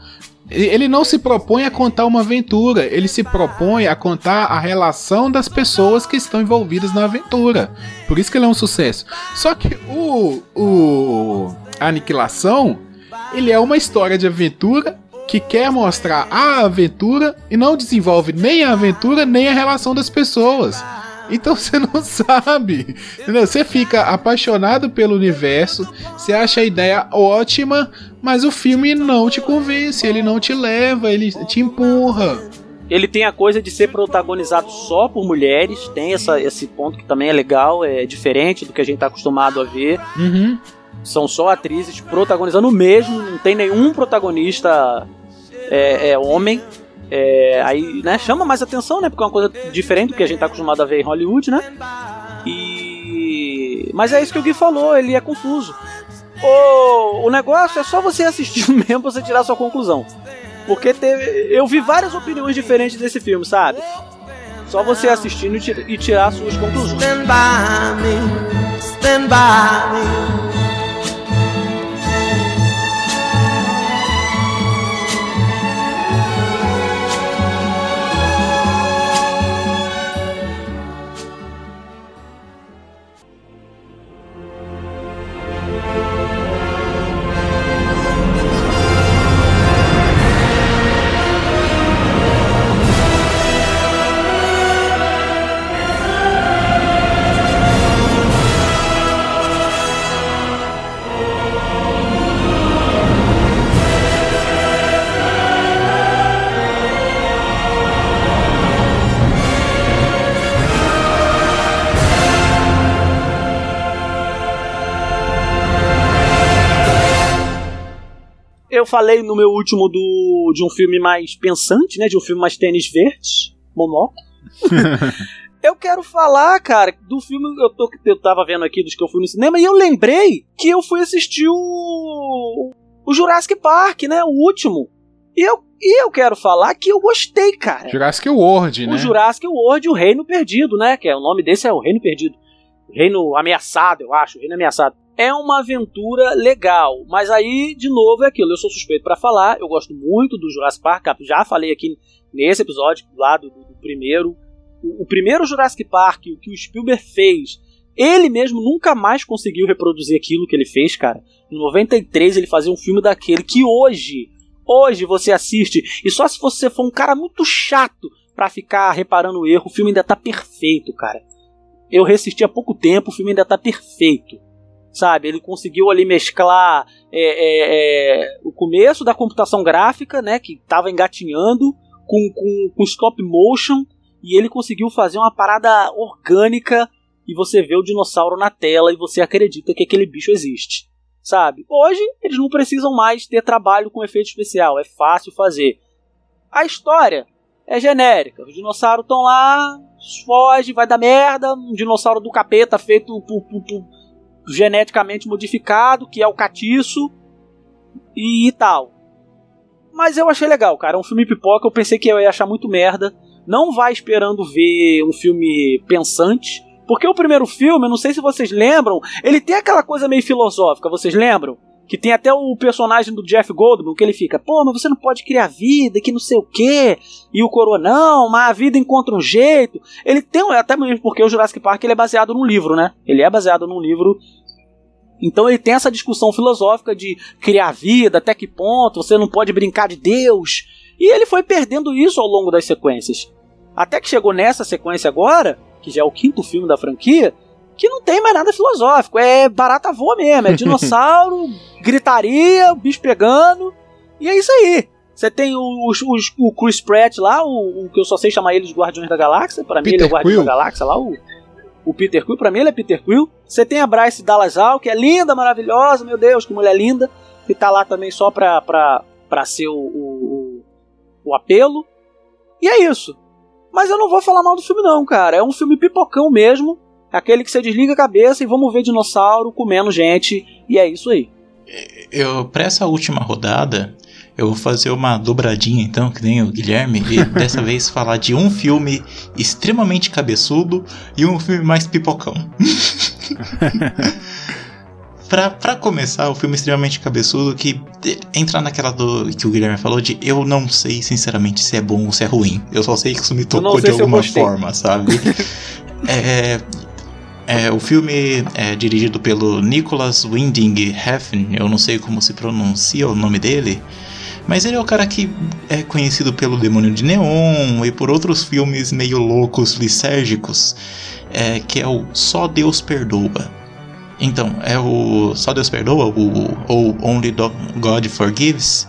Ele não se propõe a contar uma aventura, ele se propõe a contar a relação das pessoas que estão envolvidas na aventura. Por isso que ele é um sucesso. Só que o, o Aniquilação, ele é uma história de aventura que quer mostrar a aventura e não desenvolve nem a aventura nem a relação das pessoas. Então você não (laughs) sabe. Você fica apaixonado pelo universo, você acha a ideia ótima, mas o filme não te convence, ele não te leva, ele te empurra. Ele tem a coisa de ser protagonizado só por mulheres, tem essa, esse ponto que também é legal, é diferente do que a gente tá acostumado a ver. Uhum. São só atrizes protagonizando o mesmo, não tem nenhum protagonista é, é, homem. É, aí, né, chama mais atenção, né? Porque é uma coisa diferente do que a gente tá acostumado a ver em Hollywood, né? E. Mas é isso que o Gui falou, ele é confuso. O, o negócio é só você assistir (laughs) mesmo pra você tirar sua conclusão. Porque teve, eu vi várias opiniões diferentes desse filme, sabe? Só você assistindo e, e tirar suas conclusões. Stand by me, stand by me. Falei no meu último do, de um filme mais pensante, né? De um filme mais tênis verdes, monóculo. (laughs) eu quero falar, cara, do filme. Eu, tô, eu tava vendo aqui dos que eu fui no cinema e eu lembrei que eu fui assistir o. O Jurassic Park, né? O último. E eu, e eu quero falar que eu gostei, cara. Jurassic World, né? O Jurassic World, o Reino Perdido, né? Que é o nome desse é o Reino Perdido. Reino Ameaçado, eu acho, Reino Ameaçado. É uma aventura legal, mas aí, de novo, é aquilo. Eu sou suspeito pra falar, eu gosto muito do Jurassic Park, já falei aqui nesse episódio lá do, do primeiro. O, o primeiro Jurassic Park, o que o Spielberg fez, ele mesmo nunca mais conseguiu reproduzir aquilo que ele fez, cara. Em 93 ele fazia um filme daquele que hoje, hoje você assiste, e só se você for um cara muito chato pra ficar reparando o erro, o filme ainda tá perfeito, cara. Eu resisti há pouco tempo, o filme ainda tá perfeito. Sabe, ele conseguiu ali mesclar é, é, é, o começo da computação gráfica, né, que tava engatinhando, com, com, com stop motion, e ele conseguiu fazer uma parada orgânica, e você vê o dinossauro na tela, e você acredita que aquele bicho existe. Sabe? Hoje, eles não precisam mais ter trabalho com efeito especial, é fácil fazer. A história é genérica. Os dinossauros estão lá, foge, vai dar merda. Um dinossauro do capeta feito por, por- por- geneticamente modificado, que é o catiço e, tal. Mas eu achei legal, cara. É um filme pipoca. Eu pensei que eu ia achar muito merda. Não vai esperando ver um filme pensante. Porque o primeiro filme, eu não sei se vocês lembram, ele tem aquela coisa meio filosófica, vocês lembram? Que tem até o personagem do Jeff Goldblum, que ele fica, pô, mas você não pode criar vida, que não sei o quê. E o Coroa, não, mas a vida encontra um jeito. Ele tem, até mesmo porque o Jurassic Park ele é baseado num livro, né? Ele é baseado num livro. Então ele tem essa discussão filosófica de criar vida, até que ponto, você não pode brincar de Deus. E ele foi perdendo isso ao longo das sequências. Até que chegou nessa sequência agora, que já é o quinto filme da franquia, que não tem mais nada filosófico. É barata voa mesmo. É (laughs) dinossauro, gritaria, o bicho pegando. E é isso aí. Você tem os, os- o Chris Pratt lá, o, o que eu só sei chamar ele de Guardiões da Galáxia. Pra mim ele é o Guardião Quill. da Galáxia lá, o, o Peter Quill. Pra mim ele é Peter Quill. Você tem a Bryce Dallas Hall, que é linda, maravilhosa. Meu Deus, que mulher linda. e tá lá também só pra, pra, pra ser o, o, o, o apelo. E é isso. Mas eu não vou falar mal do filme, não, cara. É um filme pipocão mesmo. Aquele que você desliga a cabeça e vamos ver dinossauro comendo gente. E é isso aí. Eu, pra essa última rodada, eu vou fazer uma dobradinha então, que nem o Guilherme, e (laughs) dessa vez falar de um filme extremamente cabeçudo e um filme mais pipocão. (laughs) pra, pra começar, o filme extremamente cabeçudo que entra naquela do que o Guilherme falou de eu não sei sinceramente se é bom ou se é ruim. Eu só sei que isso me tocou de alguma forma, sabe? (laughs) é, é, o filme é dirigido pelo Nicholas Winding Refn, eu não sei como se pronuncia o nome dele, mas ele é o cara que é conhecido pelo Demônio de Neon e por outros filmes meio loucos, lisérgicos, é, que é o Só Deus Perdoa. Então, é o Só Deus Perdoa, o, ou Only God Forgives,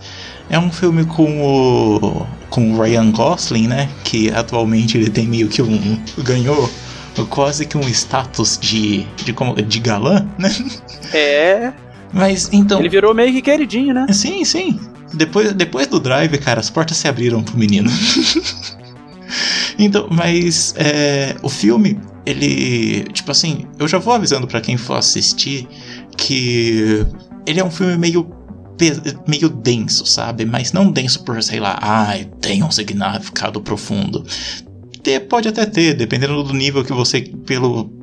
é um filme com o, com Ryan Gosling, né, que atualmente ele tem meio que um... ganhou quase que um status de, de, de galã, né? É. Mas então... Ele virou meio que queridinho, né? Sim, sim. Depois, depois do drive, cara, as portas se abriram pro menino. (laughs) então, mas é, o filme, ele. Tipo assim, eu já vou avisando pra quem for assistir que ele é um filme meio. meio denso, sabe? Mas não denso por, sei lá, ai, tem um significado profundo. Ter, pode até ter, dependendo do nível que você. pelo.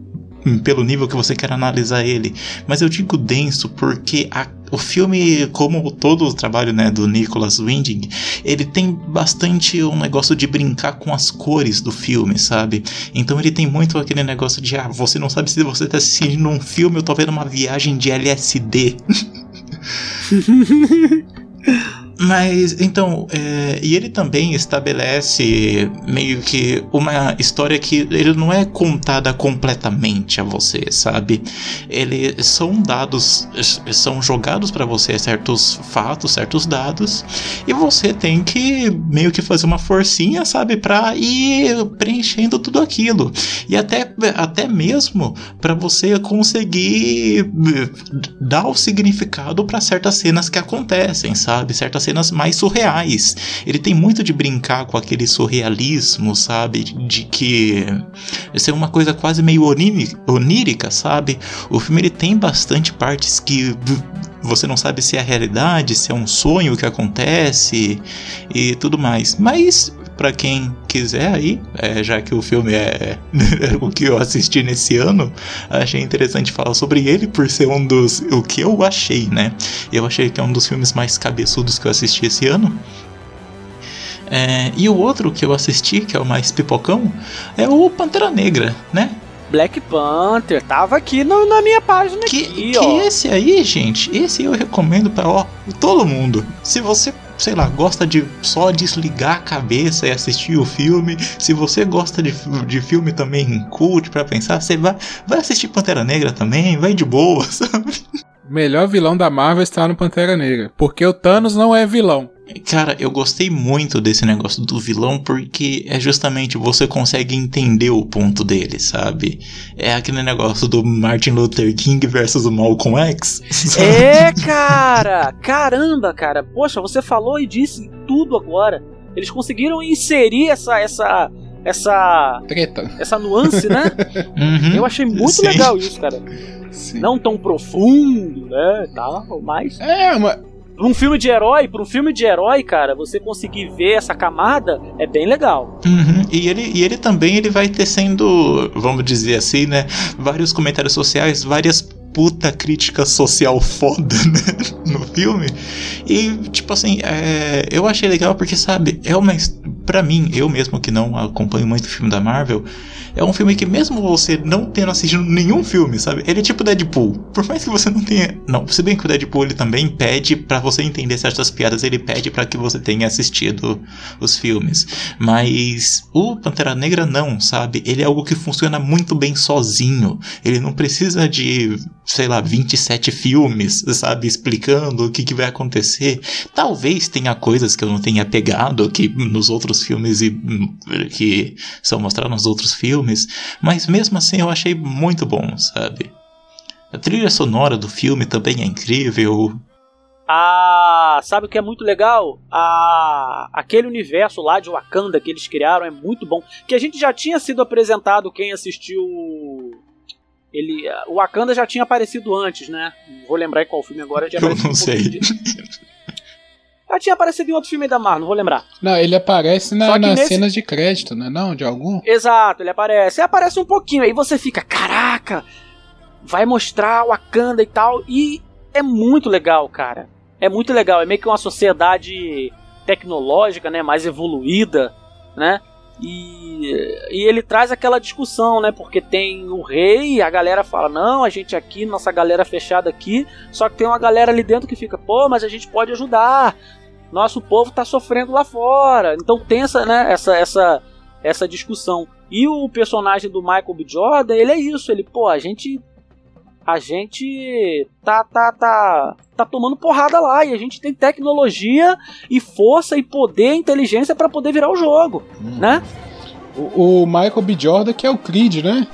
Pelo nível que você quer analisar ele. Mas eu digo denso porque a- o filme, como todo o trabalho né, do Nicholas Winding, ele tem bastante um negócio de brincar com as cores do filme, sabe? Então ele tem muito aquele negócio de, ah, você não sabe se você tá assistindo um filme ou tá vendo uma viagem de LSD. (laughs) Mas, então, é, e ele também estabelece meio que uma história que ele não é contada completamente a você, sabe? Ele são dados, são jogados pra você certos fatos, certos dados, e você tem que meio que fazer uma forcinha, sabe, pra ir preenchendo tudo aquilo. E até, até mesmo pra você conseguir eh, dar o significado pra certas cenas que acontecem, sabe? Certas cenas mais surreais. Ele tem muito de brincar com aquele surrealismo, sabe? De que ser uma coisa quase meio oníri- onírica, sabe? O filme ele tem bastante partes que você não sabe se é realidade, se é um sonho que acontece e tudo mais. Mas Pra quem quiser aí, é, já que o filme (laughs) é o que eu assisti nesse ano, achei interessante falar sobre ele por ser um dos. O que eu achei, né? Eu achei que é um dos filmes mais cabeçudos que eu assisti esse ano. É, e o outro que eu assisti, que é o mais pipocão, é o Pantera Negra, né? Black Panther, tava aqui no- na minha página Que, aqui, que esse aí, gente, esse eu recomendo pra ó, todo mundo. Se você, sei lá, gosta de só desligar a cabeça e assistir o filme, se você gosta de, de filme também cult pra pensar, você vai, vai assistir Pantera Negra também, vai de boa, (laughs) sabe? O melhor vilão da Marvel está no Pantera Negra. Porque o Thanos não é vilão. Cara, eu gostei muito desse negócio do vilão porque é justamente você consegue entender o ponto dele, sabe? É aquele negócio do Martin Luther King versus o Malcolm X. (laughs) sabe? É, cara! Caramba, cara. Poxa, você falou e disse tudo agora. Eles conseguiram inserir essa essa essa Treta. essa nuance, né? (laughs) Uhum. Eu achei muito Sim. legal isso, cara. Sim. Não tão profundo, né, tal, mas É, uma, pra um filme de herói, pra um filme de herói, cara, você conseguir ver essa camada é bem legal. Uhum. E, ele, e ele também ele vai tecendo, vamos dizer assim, né? Vários comentários sociais, várias puta crítica social (laughs) foda, né? No filme. E, tipo assim, é, eu achei legal porque, sabe, é uma. Pra mim, eu mesmo que não acompanho muito filme da Marvel, é um filme que, mesmo você não tendo assistido nenhum filme, sabe? Ele é tipo Deadpool. Por mais que você não tenha. Não, se bem que o Deadpool ele também pede pra você entender certas piadas, ele pede pra que você tenha assistido os filmes. Mas o Pantera Negra não, sabe? Ele é algo que funciona muito bem sozinho. Ele não precisa de, sei lá, 27 filmes, sabe? Explicando o que, que vai acontecer. Talvez tenha coisas que eu não tenha pegado que nos outros filmes e hum, que são mostrados nos outros filmes. Mas mesmo assim eu achei muito bom, sabe? A trilha sonora do filme também é incrível. A, sabe o que é muito legal? A, aquele universo lá de Wakanda que eles criaram é muito bom. Que a gente já tinha sido apresentado, quem assistiu. Ele, o Wakanda já tinha aparecido antes, né? Vou lembrar em qual filme agora. Já Eu não um sei. de- (laughs) Já tinha aparecido em outro filme da Marvel, não vou lembrar. Não, ele aparece na- nas nesse- cenas de crédito, né? Não, de algum? Exato, ele aparece. Ele aparece um pouquinho, aí você fica, caraca, vai mostrar o Wakanda e tal. E é muito legal, cara. É muito legal. É meio que uma sociedade tecnológica, né? Mais evoluída, né? E, e ele traz aquela discussão, né? Porque tem o rei a galera fala: não, a gente aqui, nossa galera fechada aqui. Só que tem uma galera ali dentro que fica: pô, mas a gente pode ajudar. Nosso povo tá sofrendo lá fora. Então tem essa, né? Essa, essa, essa discussão. E o personagem do Michael B. Jordan, ele é isso. Ele, pô, a gente. A gente tá, tá, tá, tá tomando porrada lá. E a gente tem tecnologia e força e poder e inteligência pra poder virar o jogo, né? O, o Michael B. Jordan, que é o Creed, né?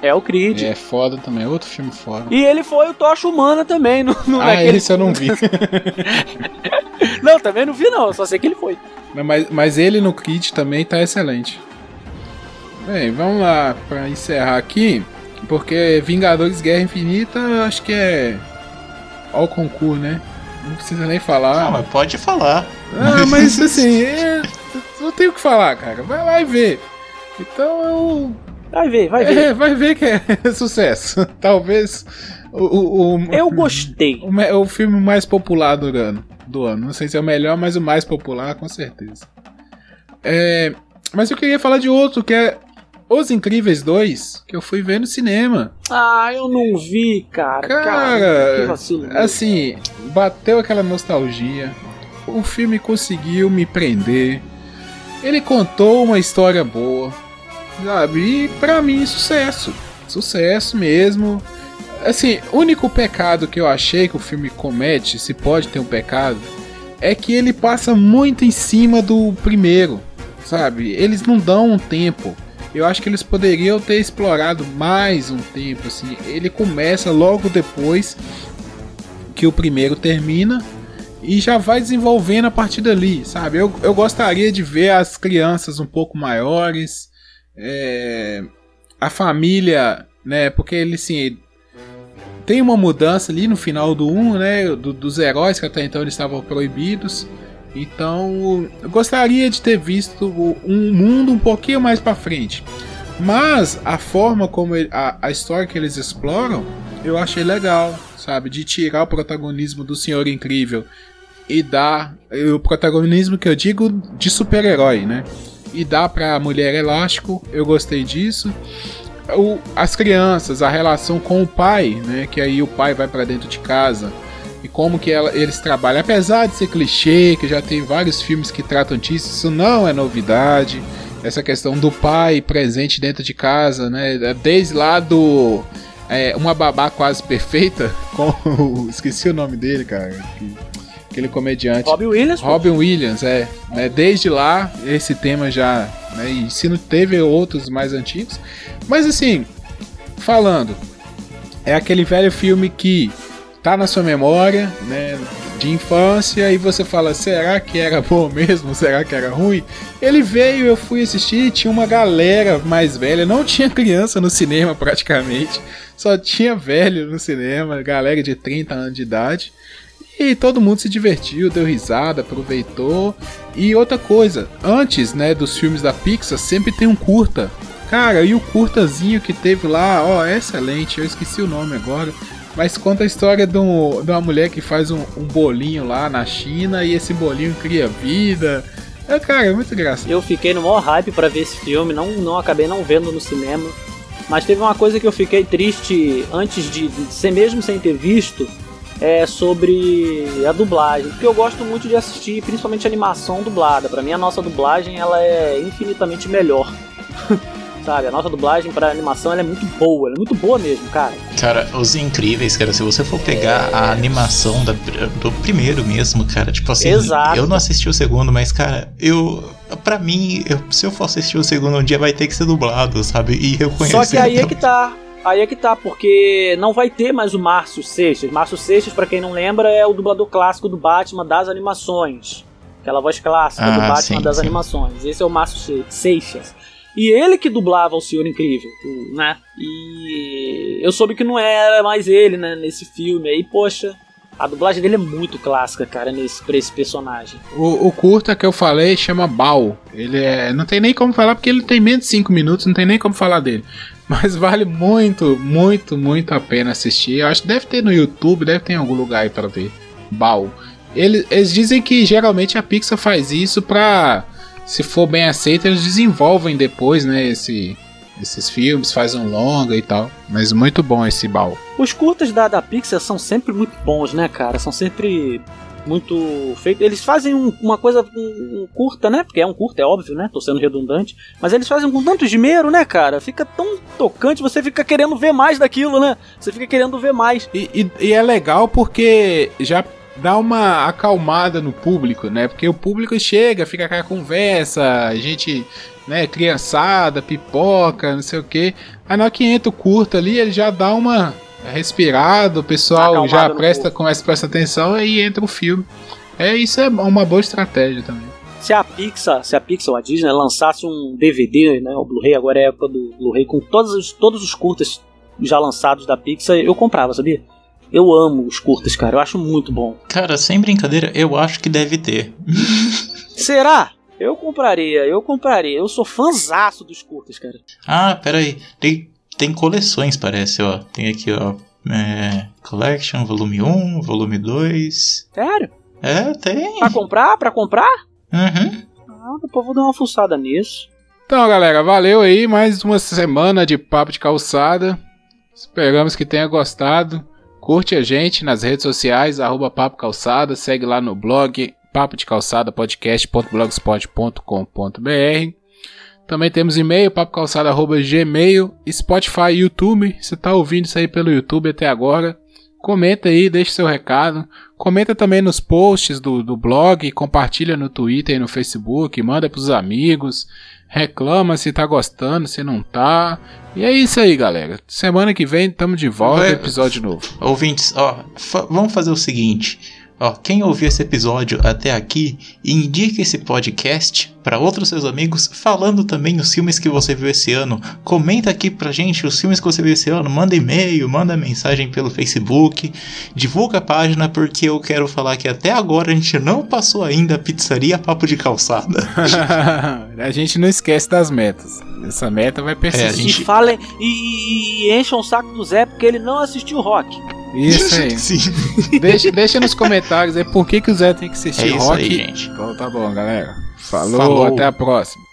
É o Creed. É foda também, é outro filme foda. E ele foi o Tocha Humana também. No, no, ah, naquele- esse eu não vi. (laughs) Não, também não vi, não. Só sei que ele foi. mas, mas ele no Creed também tá excelente. Bem, vamos lá pra encerrar aqui. Porque Vingadores Guerra Infinita, eu acho que é. Ó o concurso, né? Não precisa nem falar. Não, mas pode falar. Ah, mas (laughs) assim, é, não tem o que falar, cara. Vai lá e vê. Então eu. Vai ver, vai ver. É, vai ver que é (laughs) sucesso. (laughs) Talvez o, o, o, Eu gostei. o, o filme mais popular do ano, do ano. Não sei se é o melhor, mas o mais popular, com certeza. É, mas eu queria falar de outro, que é Os Incríveis 2, que eu fui ver no cinema. Ah, eu não vi, cara. Cara, que vacilo. Assim, bateu aquela nostalgia. O filme conseguiu me prender. Ele contou uma história boa, sabe? E pra mim, sucesso. Sucesso mesmo. Assim, o único pecado que eu achei que o filme comete, se pode ter um pecado, é que ele passa muito em cima do primeiro, sabe? Eles não dão um tempo. Eu acho que eles poderiam ter explorado mais um tempo, assim. Ele começa logo depois que o primeiro termina e já vai desenvolvendo a partir dali, sabe? Eu, eu gostaria de ver as crianças um pouco maiores, é, a família, né? Porque ele, assim, tem uma mudança ali no final do 1, né? do- dos heróis que até então eles estavam proibidos. Então, eu gostaria de ter visto um mundo um pouquinho mais pra frente. Mas a forma como ele- a, a história que eles exploram, eu achei legal, sabe? De tirar o protagonismo do Senhor Incrível e dar o protagonismo que eu digo de super-herói, né? E dar pra Mulher Elástico, eu gostei disso. O- as crianças, a relação com o pai, né? Que aí o pai vai pra dentro de casa e como que ela- eles trabalham. Apesar de ser clichê, que já tem vários filmes que tratam disso, isso não é novidade. Essa questão do pai presente dentro de casa, né? Desde lá do é, Uma Babá Quase Perfeita, (laughs) com o- esqueci o nome dele, cara. que- Aquele comediante. Robbie Williams. Robin Williams, é. Né, desde lá, esse tema já. Né, e se não teve outros mais antigos. Mas assim, falando, é aquele velho filme que tá na sua memória, né? De infância, e você fala, será que era bom mesmo? Será que era ruim? Ele veio, eu fui assistir, tinha uma galera mais velha, não tinha criança no cinema praticamente, só tinha velho no cinema, galera de 30 anos de idade. E todo mundo se divertiu, deu risada, aproveitou. E outra coisa, antes, né, dos filmes da Pixar, sempre tem um curta. Cara, e o curtazinho que teve lá, ó, é excelente, eu esqueci o nome agora. Mas conta a história de, um- de uma mulher que faz um, um bolinho lá na China e esse bolinho cria vida. É, cara, é muito engraçado. Eu fiquei no maior hype pra ver esse filme, não, não acabei não vendo no cinema. Mas teve uma coisa que eu fiquei triste antes de, de ser mesmo sem ter visto, é sobre a dublagem, porque eu gosto muito de assistir, principalmente animação dublada. Pra mim a nossa dublagem ela é infinitamente melhor. (laughs) Sabe, a nossa dublagem pra animação é muito boa, é muito boa mesmo, cara. Cara, os incríveis, cara, se você for pegar a animação da- do primeiro mesmo, cara, tipo assim, Exato. eu não assisti o segundo, mas, cara, eu. Pra mim, eu- se eu for assistir o segundo um dia, vai ter que ser dublado, sabe? E eu conheço. Só que aí é que tá. Aí é que tá, porque não vai ter mais o Márcio Seixas. Márcio Seixas, pra quem não lembra, é o dublador clássico do Batman das animações. Aquela voz clássica do Ah, Batman sim, das sim. animações. Esse é o Márcio Se- Seixas. E ele que dublava o Senhor Incrível, né? E eu soube que não era mais ele, né, nesse filme. Aí, poxa, a dublagem dele é muito clássica, cara, nesse, pra esse personagem. O, o curta que eu falei chama Bal. Ele é. Não tem nem como falar porque ele tem menos de 5 minutos, não tem nem como falar dele. Mas vale muito, muito, muito a pena assistir. Eu acho que deve ter no YouTube, deve ter em algum lugar aí pra ver. Bal. Eles, eles dizem que geralmente a Pixar faz isso pra. Se for bem aceito, eles desenvolvem depois, né? Esse, esses filmes, fazem um longa e tal. Mas muito bom esse Bal. Os curtas da, da Pixar são sempre muito bons, né, cara? São sempre muito feitos. Eles fazem um- uma coisa um, um curta, né? Porque é um curta, é óbvio, né? Tô sendo redundante. Mas eles fazem com tanto esmero, né, cara? Fica tão tocante, você fica querendo ver mais daquilo, né? Você fica querendo ver mais. E, e- e é legal porque já dá uma acalmada no público, né? Porque o público chega, fica com a conversa, a gente, né, criançada, pipoca, não sei o quê. Aí na hora que entra o curto ali, ele já dá uma respirada, o pessoal Acalmada já presta, começa a prestar atenção e entra o filme. É, isso é uma boa estratégia também. Se a Pixar, se a Pixar ou a Disney lançasse um DVD, né? O Blu-ray, agora é a época do Blu-ray, com todos os, todos os curtas já lançados da Pixar, eu comprava, sabia? Eu amo os curtas, cara. Eu acho muito bom. Cara, sem brincadeira, eu acho que deve ter. (laughs) Será? Eu compraria, eu compraria. Eu sou fãzaço dos curtas, cara. Ah, pera aí. Tem, tem coleções, parece, ó. Tem aqui, ó. É, Collection, volume 1, volume 2. Sério? É, tem. Pra comprar? Pra comprar? Uhum. Ah, depois vou dar uma fuçada nisso. Então, galera, valeu aí. Mais uma semana de papo de calçada. Esperamos que tenha gostado. Curte a gente nas redes sociais, arroba Papo Calçada. Segue lá no blog papo de calçada podcast.blogspot.com.br. Também temos e-mail, papocalçada.gmail, Spotify, YouTube. Você tá ouvindo isso aí pelo YouTube até agora? Comenta aí, deixa seu recado. Comenta também nos posts do, do blog, compartilha no Twitter e no Facebook, manda pros amigos, reclama se tá gostando, se não tá. E é isso aí, galera. Semana que vem tamo de volta, episódio novo. Ouvintes, ó, fa- vamos fazer o seguinte. Ó, quem ouviu esse episódio até aqui, indique esse podcast para outros seus amigos, falando também os filmes que você viu esse ano. Comenta aqui pra gente os filmes que você viu esse ano, manda e-mail, manda mensagem pelo Facebook, divulga a página porque eu quero falar que até agora a gente não passou ainda a pizzaria Papo de Calçada. (laughs) a gente não esquece das metas. Essa meta vai persistir. É, a gente- E falem e, e encham o saco do Zé porque ele não assistiu rock. Isso aí. Sim. (laughs) deixa, deixa nos comentários aí por que, que o Zé tem que É assistir isso rock. aí, gente. Então tá bom, galera. Falou, Falou. até a próxima.